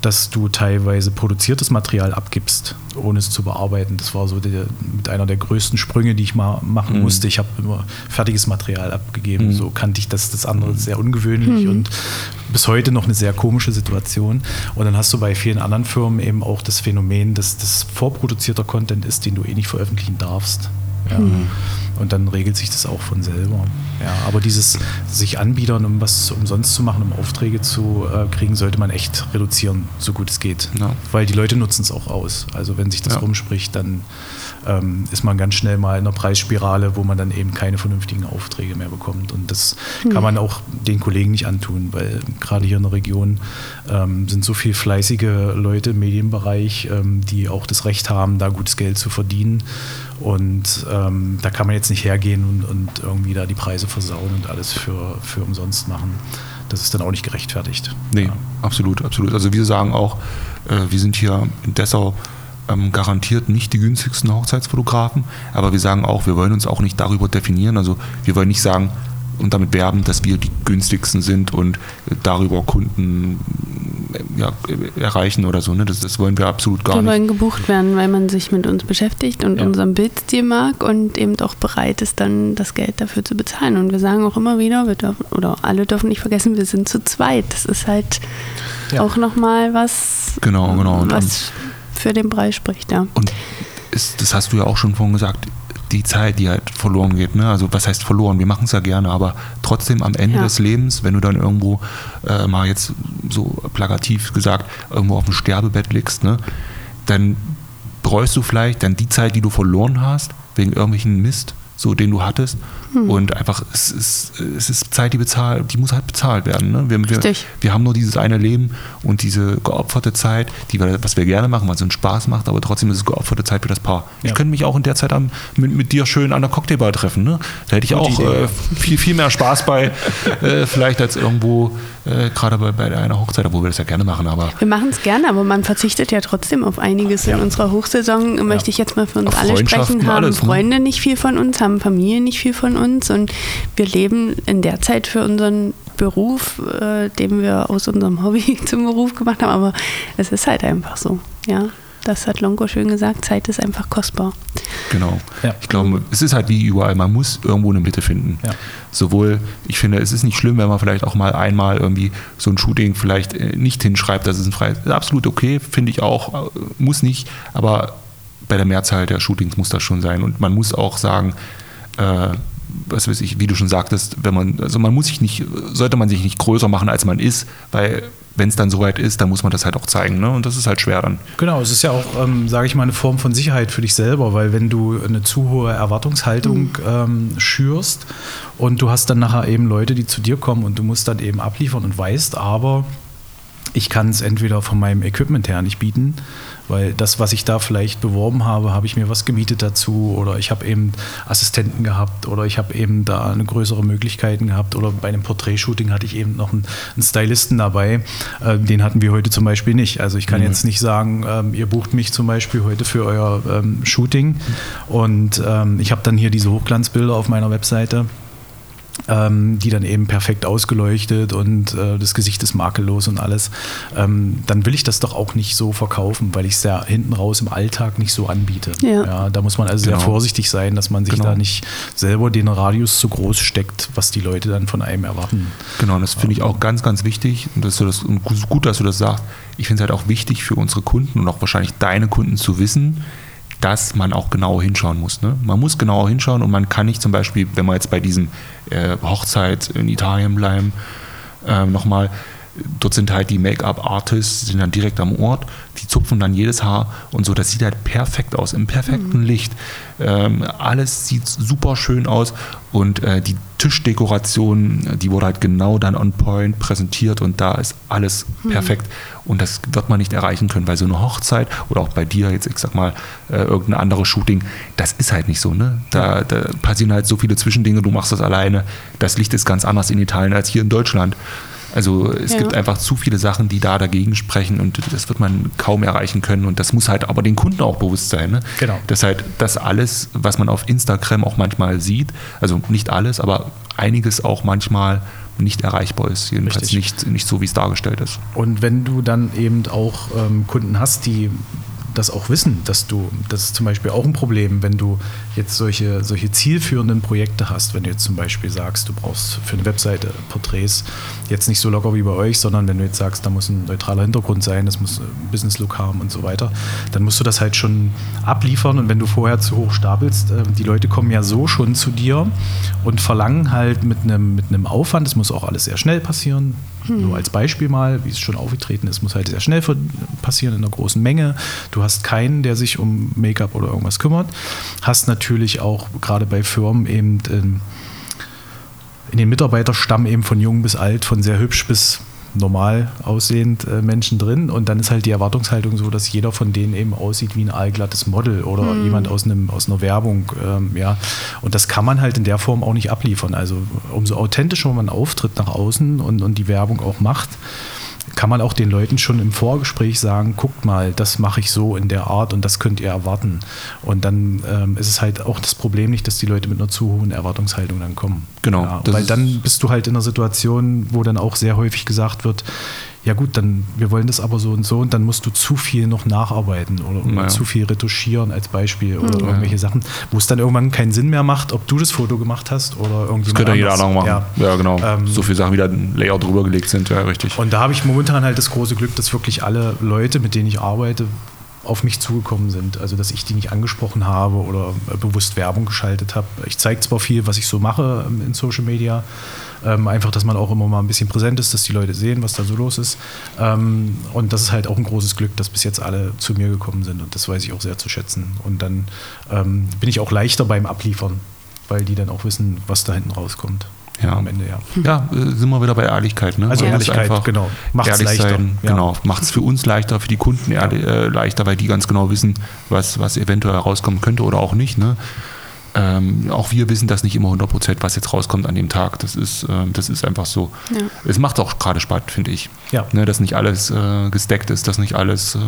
dass du teilweise produziertes Material abgibst, ohne es zu bearbeiten. Das war so der, mit einer der größten Sprünge, die ich mal machen mhm. musste. Ich habe immer fertiges Material abgegeben. Mhm. So kannte ich das, das andere sehr ungewöhnlich mhm. und bis heute noch eine sehr komische Situation. Und dann hast du bei vielen anderen Firmen eben auch das Phänomen, dass das vorproduzierter Content ist, den du eh nicht veröffentlichen darfst. Ja. Mhm. Und dann regelt sich das auch von selber. Ja, aber dieses sich anbiedern, um was umsonst zu machen, um Aufträge zu äh, kriegen, sollte man echt reduzieren, so gut es geht. Ja. Weil die Leute nutzen es auch aus. Also wenn sich das ja. rumspricht, dann ähm, ist man ganz schnell mal in einer Preisspirale, wo man dann eben keine vernünftigen Aufträge mehr bekommt. Und das mhm. kann man auch den Kollegen nicht antun, weil gerade hier in der Region ähm, sind so viele fleißige Leute im Medienbereich, ähm, die auch das Recht haben, da gutes Geld zu verdienen. Und ähm, da kann man jetzt nicht hergehen und, und, irgendwie da die Preise versauen und alles für, für umsonst machen. Das ist dann auch nicht gerechtfertigt. Nee, ja. absolut, absolut. Also wir sagen auch, äh, wir sind hier in Dessau ähm, garantiert nicht die günstigsten Hochzeitsfotografen, aber wir sagen auch, wir wollen uns auch nicht darüber definieren. Also wir wollen nicht sagen und damit werben, dass wir die günstigsten sind und darüber Kunden ja, erreichen oder so. Ne? Das, das, wollen wir absolut gar wir nicht. Wir wollen gebucht werden, weil man sich mit uns beschäftigt und ja. unseren Bildstil mag und eben auch bereit ist, dann das Geld dafür zu bezahlen. Und wir sagen auch immer wieder, wir dürfen, oder alle dürfen nicht vergessen, wir sind zu zweit. Das ist halt ja. auch nochmal was, genau, genau. was für den Preis spricht. Ja. Und ist, das hast du ja auch schon vorhin gesagt, die Zeit, die halt verloren geht. Ne? Also was heißt verloren? Wir machen es ja gerne, aber trotzdem am Ende ja. des Lebens, wenn du dann irgendwo äh, mal jetzt so plakativ gesagt irgendwo auf dem Sterbebett liegst, ne, dann bereust du vielleicht dann die Zeit, die du verloren hast, wegen irgendwelchen Mist, so den du hattest. Hm. Und einfach, es ist, es ist Zeit, die bezahlt, die muss halt bezahlt werden. Ne? Wir, wir, wir, haben nur dieses eine Leben und diese geopferte Zeit, die wir, was wir gerne machen, weil es uns Spaß macht, aber trotzdem ist es geopferte Zeit für das Paar. Ja. Ich könnte mich auch in der Zeit am, mit, mit dir schön an der Cocktailbar treffen. Ne? Da hätte ich Gute auch äh, viel, viel mehr Spaß bei, (laughs) äh, vielleicht als irgendwo äh, gerade bei, bei einer Hochzeit, obwohl wir das ja gerne machen. Aber wir machen es gerne, aber man verzichtet ja trotzdem auf einiges. Ja. In unserer Hochsaison ja. möchte ich jetzt mal für uns auf alle sprechen, haben alles, ne? Freunde nicht viel von uns, haben Familie nicht viel von uns und wir leben in der Zeit für unseren Beruf, äh, den wir aus unserem Hobby (laughs) zum Beruf gemacht haben, aber es ist halt einfach so, ja. Das hat Longo schön gesagt, Zeit ist einfach kostbar. Genau. Ja. Ich glaube, es ist halt wie überall, man muss irgendwo eine Mitte finden. Ja. Sowohl, ich finde, es ist nicht schlimm, wenn man vielleicht auch mal einmal irgendwie so ein Shooting vielleicht äh, nicht hinschreibt, dass es ein freies ist. Absolut okay, finde ich auch, äh, muss nicht, aber bei der Mehrzahl der Shootings muss das schon sein. Und man muss auch sagen, äh, was weiß ich, wie du schon sagtest, wenn man, also man muss sich nicht, sollte man sich nicht größer machen, als man ist, weil wenn es dann soweit ist, dann muss man das halt auch zeigen. Ne? Und das ist halt schwer dann. Genau, es ist ja auch, ähm, sage ich mal, eine Form von Sicherheit für dich selber, weil wenn du eine zu hohe Erwartungshaltung mhm. ähm, schürst und du hast dann nachher eben Leute, die zu dir kommen und du musst dann eben abliefern und weißt aber, ich kann es entweder von meinem Equipment her nicht bieten, weil das, was ich da vielleicht beworben habe, habe ich mir was gemietet dazu oder ich habe eben Assistenten gehabt oder ich habe eben da eine größere Möglichkeiten gehabt oder bei einem Porträtshooting hatte ich eben noch einen, einen Stylisten dabei. Äh, den hatten wir heute zum Beispiel nicht. Also ich kann mhm. jetzt nicht sagen, ähm, ihr bucht mich zum Beispiel heute für euer ähm, Shooting und ähm, ich habe dann hier diese Hochglanzbilder auf meiner Webseite ähm, die dann eben perfekt ausgeleuchtet und äh, das Gesicht ist makellos und alles, ähm, dann will ich das doch auch nicht so verkaufen, weil ich es ja hinten raus im Alltag nicht so anbiete. Ja. ja da muss man also genau. sehr vorsichtig sein, dass man sich genau. da nicht selber den Radius zu groß steckt, was die Leute dann von einem erwarten. Genau, das finde ich auch ganz, ganz wichtig und, dass du das, und gut, dass du das sagst. Ich finde es halt auch wichtig für unsere Kunden und auch wahrscheinlich deine Kunden zu wissen, dass man auch genau hinschauen muss. Ne? Man muss genauer hinschauen und man kann nicht zum Beispiel, wenn wir jetzt bei diesem äh, Hochzeit in Italien bleiben, äh, nochmal, dort sind halt die Make-up-Artists, sind dann direkt am Ort, die zupfen dann jedes Haar und so, das sieht halt perfekt aus, im perfekten mhm. Licht. Ähm, alles sieht super schön aus und äh, die Tischdekoration, die wurde halt genau dann on point präsentiert und da ist alles mhm. perfekt und das wird man nicht erreichen können, weil so eine Hochzeit oder auch bei dir jetzt, ich sag mal, äh, irgendein anderes Shooting, das ist halt nicht so, ne? Da, da passieren halt so viele Zwischendinge, du machst das alleine, das Licht ist ganz anders in Italien als hier in Deutschland. Also es ja. gibt einfach zu viele Sachen, die da dagegen sprechen und das wird man kaum erreichen können und das muss halt aber den Kunden auch bewusst sein. Ne? Genau. Dass halt das alles, was man auf Instagram auch manchmal sieht, also nicht alles, aber einiges auch manchmal nicht erreichbar ist, jedenfalls nicht, nicht so, wie es dargestellt ist. Und wenn du dann eben auch ähm, Kunden hast, die das auch wissen, dass du, das ist zum Beispiel auch ein Problem, wenn du jetzt solche, solche zielführenden Projekte hast, wenn du jetzt zum Beispiel sagst, du brauchst für eine Webseite Porträts, jetzt nicht so locker wie bei euch, sondern wenn du jetzt sagst, da muss ein neutraler Hintergrund sein, das muss ein Business-Look haben und so weiter, dann musst du das halt schon abliefern und wenn du vorher zu hoch stapelst, äh, die Leute kommen ja so schon zu dir und verlangen halt mit einem, mit einem Aufwand, das muss auch alles sehr schnell passieren, hm. Nur als Beispiel mal, wie es schon aufgetreten ist, muss halt sehr schnell passieren in einer großen Menge. Du hast keinen, der sich um Make-up oder irgendwas kümmert. Hast natürlich auch gerade bei Firmen eben in, ähm, in den Mitarbeiterstamm eben von jung bis alt, von sehr hübsch bis normal aussehend äh, Menschen drin und dann ist halt die Erwartungshaltung so, dass jeder von denen eben aussieht wie ein allglattes Model oder mhm. jemand aus, einem, aus einer Werbung. Ähm, ja. Und das kann man halt in der Form auch nicht abliefern. Also umso authentischer man auftritt nach außen und, und die Werbung auch macht, kann man auch den Leuten schon im Vorgespräch sagen, guckt mal, das mache ich so in der Art und das könnt ihr erwarten. Und dann ähm, ist es halt auch das Problem nicht, dass die Leute mit einer zu hohen Erwartungshaltung dann kommen. Genau. Ja, weil dann bist du halt in einer Situation, wo dann auch sehr häufig gesagt wird, ja gut, dann wir wollen das aber so und so und dann musst du zu viel noch nacharbeiten oder, oder zu viel retuschieren als Beispiel oder mhm. irgendwelche Sachen, wo es dann irgendwann keinen Sinn mehr macht, ob du das Foto gemacht hast oder irgendjemand Das könnte ja jeder andere machen. Ja, ja genau. Ähm, so viele Sachen, wie da ein Layout drüber gelegt sind, ja, richtig. Und da habe ich momentan halt das große Glück, dass wirklich alle Leute, mit denen ich arbeite, auf mich zugekommen sind. Also dass ich die nicht angesprochen habe oder bewusst Werbung geschaltet habe. Ich zeige zwar viel, was ich so mache ähm, in Social Media, ähm, einfach, dass man auch immer mal ein bisschen präsent ist, dass die Leute sehen, was da so los ist. Ähm, und das ist halt auch ein großes Glück, dass bis jetzt alle zu mir gekommen sind. Und das weiß ich auch sehr zu schätzen. Und dann ähm, bin ich auch leichter beim Abliefern, weil die dann auch wissen, was da hinten rauskommt. Ja. Am Ende, ja. Ja, äh, sind wir wieder bei Ehrlichkeit. Ne? Also Ehrlichkeit, genau. Macht es leichter. Sein, ja. Genau. Macht es für uns leichter, für die Kunden ja. äh, leichter, weil die ganz genau wissen, was, was eventuell rauskommen könnte oder auch nicht. Ne? Ähm, auch wir wissen das nicht immer 100 Prozent, was jetzt rauskommt an dem Tag. Das ist, äh, das ist einfach so. Ja. Es macht auch gerade Spaß, finde ich. Ja. Ne, dass nicht alles äh, gesteckt ist, dass nicht alles äh,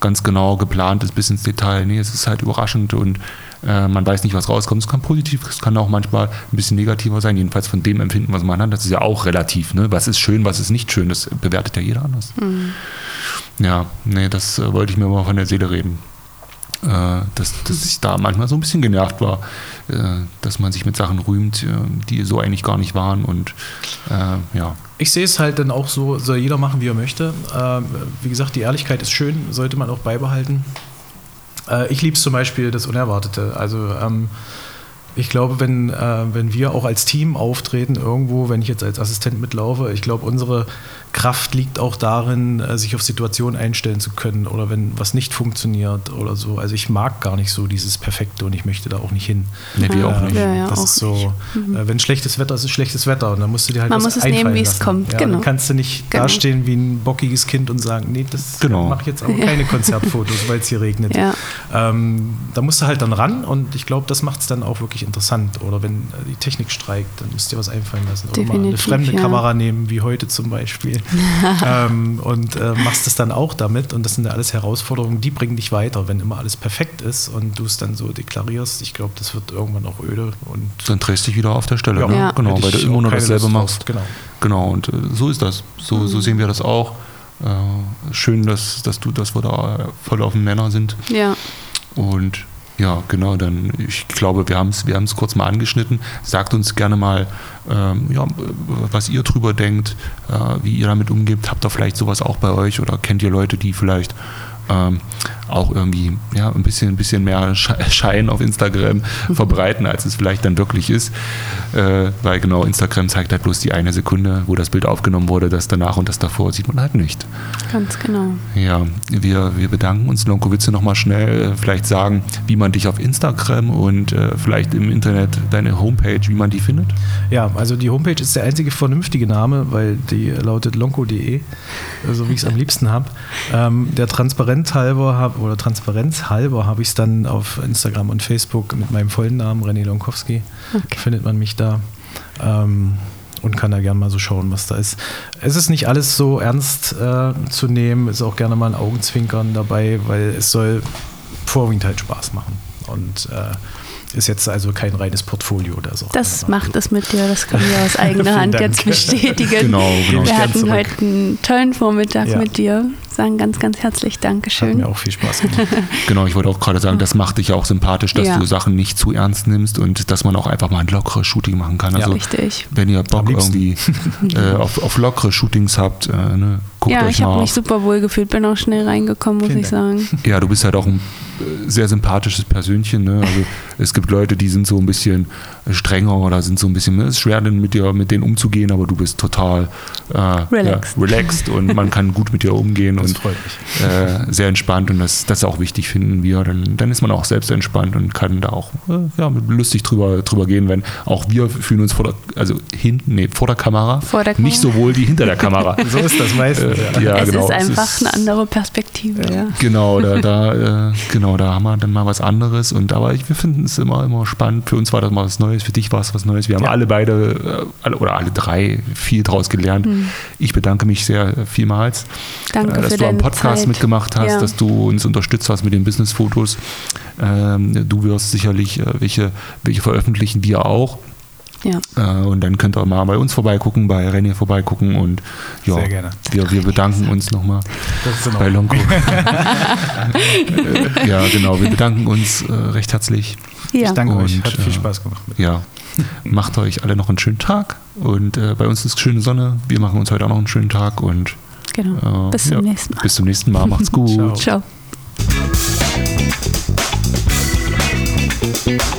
ganz genau geplant ist bis ins Detail. Nee, es ist halt überraschend und äh, man weiß nicht, was rauskommt. Es kann positiv, es kann auch manchmal ein bisschen negativer sein, jedenfalls von dem Empfinden, was man hat. Das ist ja auch relativ. Ne? Was ist schön, was ist nicht schön, das bewertet ja jeder anders. Mhm. Ja, nee, das äh, wollte ich mir mal von der Seele reden. Äh, dass, dass ich da manchmal so ein bisschen genervt war, äh, dass man sich mit Sachen rühmt, äh, die so eigentlich gar nicht waren und ja. Ich sehe es halt dann auch so, soll jeder machen, wie er möchte. wie gesagt, die Ehrlichkeit ist schön, sollte man auch beibehalten. ich liebe zum Beispiel das Unerwartete. Also ähm, ich glaube, wenn, wenn wir auch als Team auftreten irgendwo, wenn ich jetzt als Assistent mitlaufe, ich glaube, unsere Kraft liegt auch darin, äh, sich auf Situationen einstellen zu können oder wenn was nicht funktioniert oder so. Also ich mag gar nicht so dieses Perfekte und ich möchte da auch nicht hin. Nee, wir auch nicht. Ja, ja, das ist so, mhm. Äh, wenn schlechtes Wetter ist, ist schlechtes Wetter und dann musst du dir halt Man was muss es nehmen, wie es kommt. Ja, genau. Dann kannst du nicht genau. dastehen wie ein bockiges Kind und sagen, nee, das genau. mache ich jetzt aber (laughs) keine Konzertfotos, weil es hier regnet. Ähm, da musst du halt dann ran und ich glaube, das macht es dann auch wirklich interessant. Oder wenn äh, die Technik streikt, dann musst du dir was einfallen lassen. Oder mal eine fremde Kamera nehmen, wie heute zum Beispiel. (laughs) ähm, und äh, machst es dann auch damit. Und das sind ja alles Herausforderungen, die bringen dich weiter. Wenn immer alles perfekt ist und du es dann so deklarierst, ich glaube, das wird irgendwann auch öde. Und dann drehst du dich wieder auf der Stelle. Ja, ne? ja. Genau, weil du immer nur dasselbe machst. Genau. genau, und äh, so ist das. So, mhm. so sehen wir das auch. Äh, schön, dass, dass du, dass wir da voll auf den Männer sind. Ja. Und ja, genau, dann ich glaube, wir haben es wir kurz mal angeschnitten. Sagt uns gerne mal, ähm, ja, was ihr drüber denkt, äh, wie ihr damit umgebt. Habt ihr vielleicht sowas auch bei euch oder kennt ihr Leute, die vielleicht ähm, auch irgendwie ja, ein, bisschen, ein bisschen mehr (laughs) Schein auf Instagram verbreiten, als es vielleicht dann wirklich ist. Äh, weil genau Instagram zeigt halt bloß die eine Sekunde, wo das Bild aufgenommen wurde, das danach und das davor sieht man halt nicht. Ganz genau. Ja, wir, wir bedanken uns. Lonko, willst du nochmal schnell äh, vielleicht sagen, wie man dich auf Instagram und äh, vielleicht im Internet deine Homepage, wie man die findet? Ja, also die Homepage ist der einzige vernünftige Name, weil die lautet lonko.de, so wie ich es am liebsten habe. Ähm, der Transparenz halber habe oder Transparenz halber habe ich es dann auf Instagram und Facebook mit meinem vollen Namen René Lonkowski. Okay. Findet man mich da. Ähm, und kann da gerne mal so schauen, was da ist. Es ist nicht alles so ernst äh, zu nehmen, ist auch gerne mal ein Augenzwinkern dabei, weil es soll vorwiegend halt Spaß machen. Und äh, ist jetzt also kein reines Portfolio oder so. Das macht es mit dir, das können wir aus (laughs) eigener Hand jetzt bestätigen. Genau, genau. Wir hatten heute einen tollen Vormittag ja. mit dir. Sagen ganz, ganz herzlich Dankeschön. Hat mir auch viel Spaß gemacht. (laughs) genau, ich wollte auch gerade sagen, das macht dich auch sympathisch, dass ja. du Sachen nicht zu ernst nimmst und dass man auch einfach mal ein lockeres Shooting machen kann. Also, ja, richtig. Wenn ihr Bock irgendwie (laughs) äh, auf, auf lockere Shootings habt, äh, ne, guckt ja, euch mal. Ja, ich habe mich super wohl gefühlt, bin auch schnell reingekommen, muss Vielen ich Dank. sagen. (laughs) Ja, du bist halt auch ein äh, sehr sympathisches Persönchen. Ne? Also es gibt Leute, die sind so ein bisschen strenger oder sind so ein bisschen, es ist schwer mit dir, mit denen umzugehen, aber du bist total äh, relaxed. Ja, relaxed und man kann gut mit dir umgehen und äh, sehr entspannt und das, das ist auch wichtig, finden wir. Dann, dann ist man auch selbst entspannt und kann da auch äh, ja, lustig drüber, drüber gehen, wenn auch wir fühlen uns vor der, also hinten, nee, vor der Kamera, vor der Kamera. nicht so wohl wie hinter der Kamera. (laughs) so ist das meistens. Äh, ja. es genau. ist einfach es ist, eine andere Perspektive. Ja. Genau, da, (laughs) da, äh, genau, da haben wir dann mal was anderes und aber ich, wir finden es immer, immer spannend. Für uns war das mal was Neues, für dich war es was Neues. Wir haben alle beide, äh, alle, oder alle drei viel draus gelernt. Mhm. Ich bedanke mich sehr vielmals, Danke äh, dass du am Podcast Zeit. mitgemacht hast, ja. dass du uns unterstützt hast mit den Business-Fotos. Ähm, du wirst sicherlich äh, welche, welche veröffentlichen, wir auch. Ja. Äh, und dann könnt ihr mal bei uns vorbeigucken, bei René vorbeigucken und ja, Sehr gerne. Wir, wir bedanken uns nochmal bei Lonko. ja, genau, wir bedanken uns äh, recht herzlich. Ja. Ich danke und, euch, hat viel Spaß gemacht. Ja, macht euch alle noch einen schönen Tag und äh, bei uns ist schöne Sonne. Wir machen uns heute auch noch einen schönen Tag und genau. Äh, bis zum ja, nächsten Mal. Bis zum nächsten Mal. Macht's gut. Ciao. Ciao.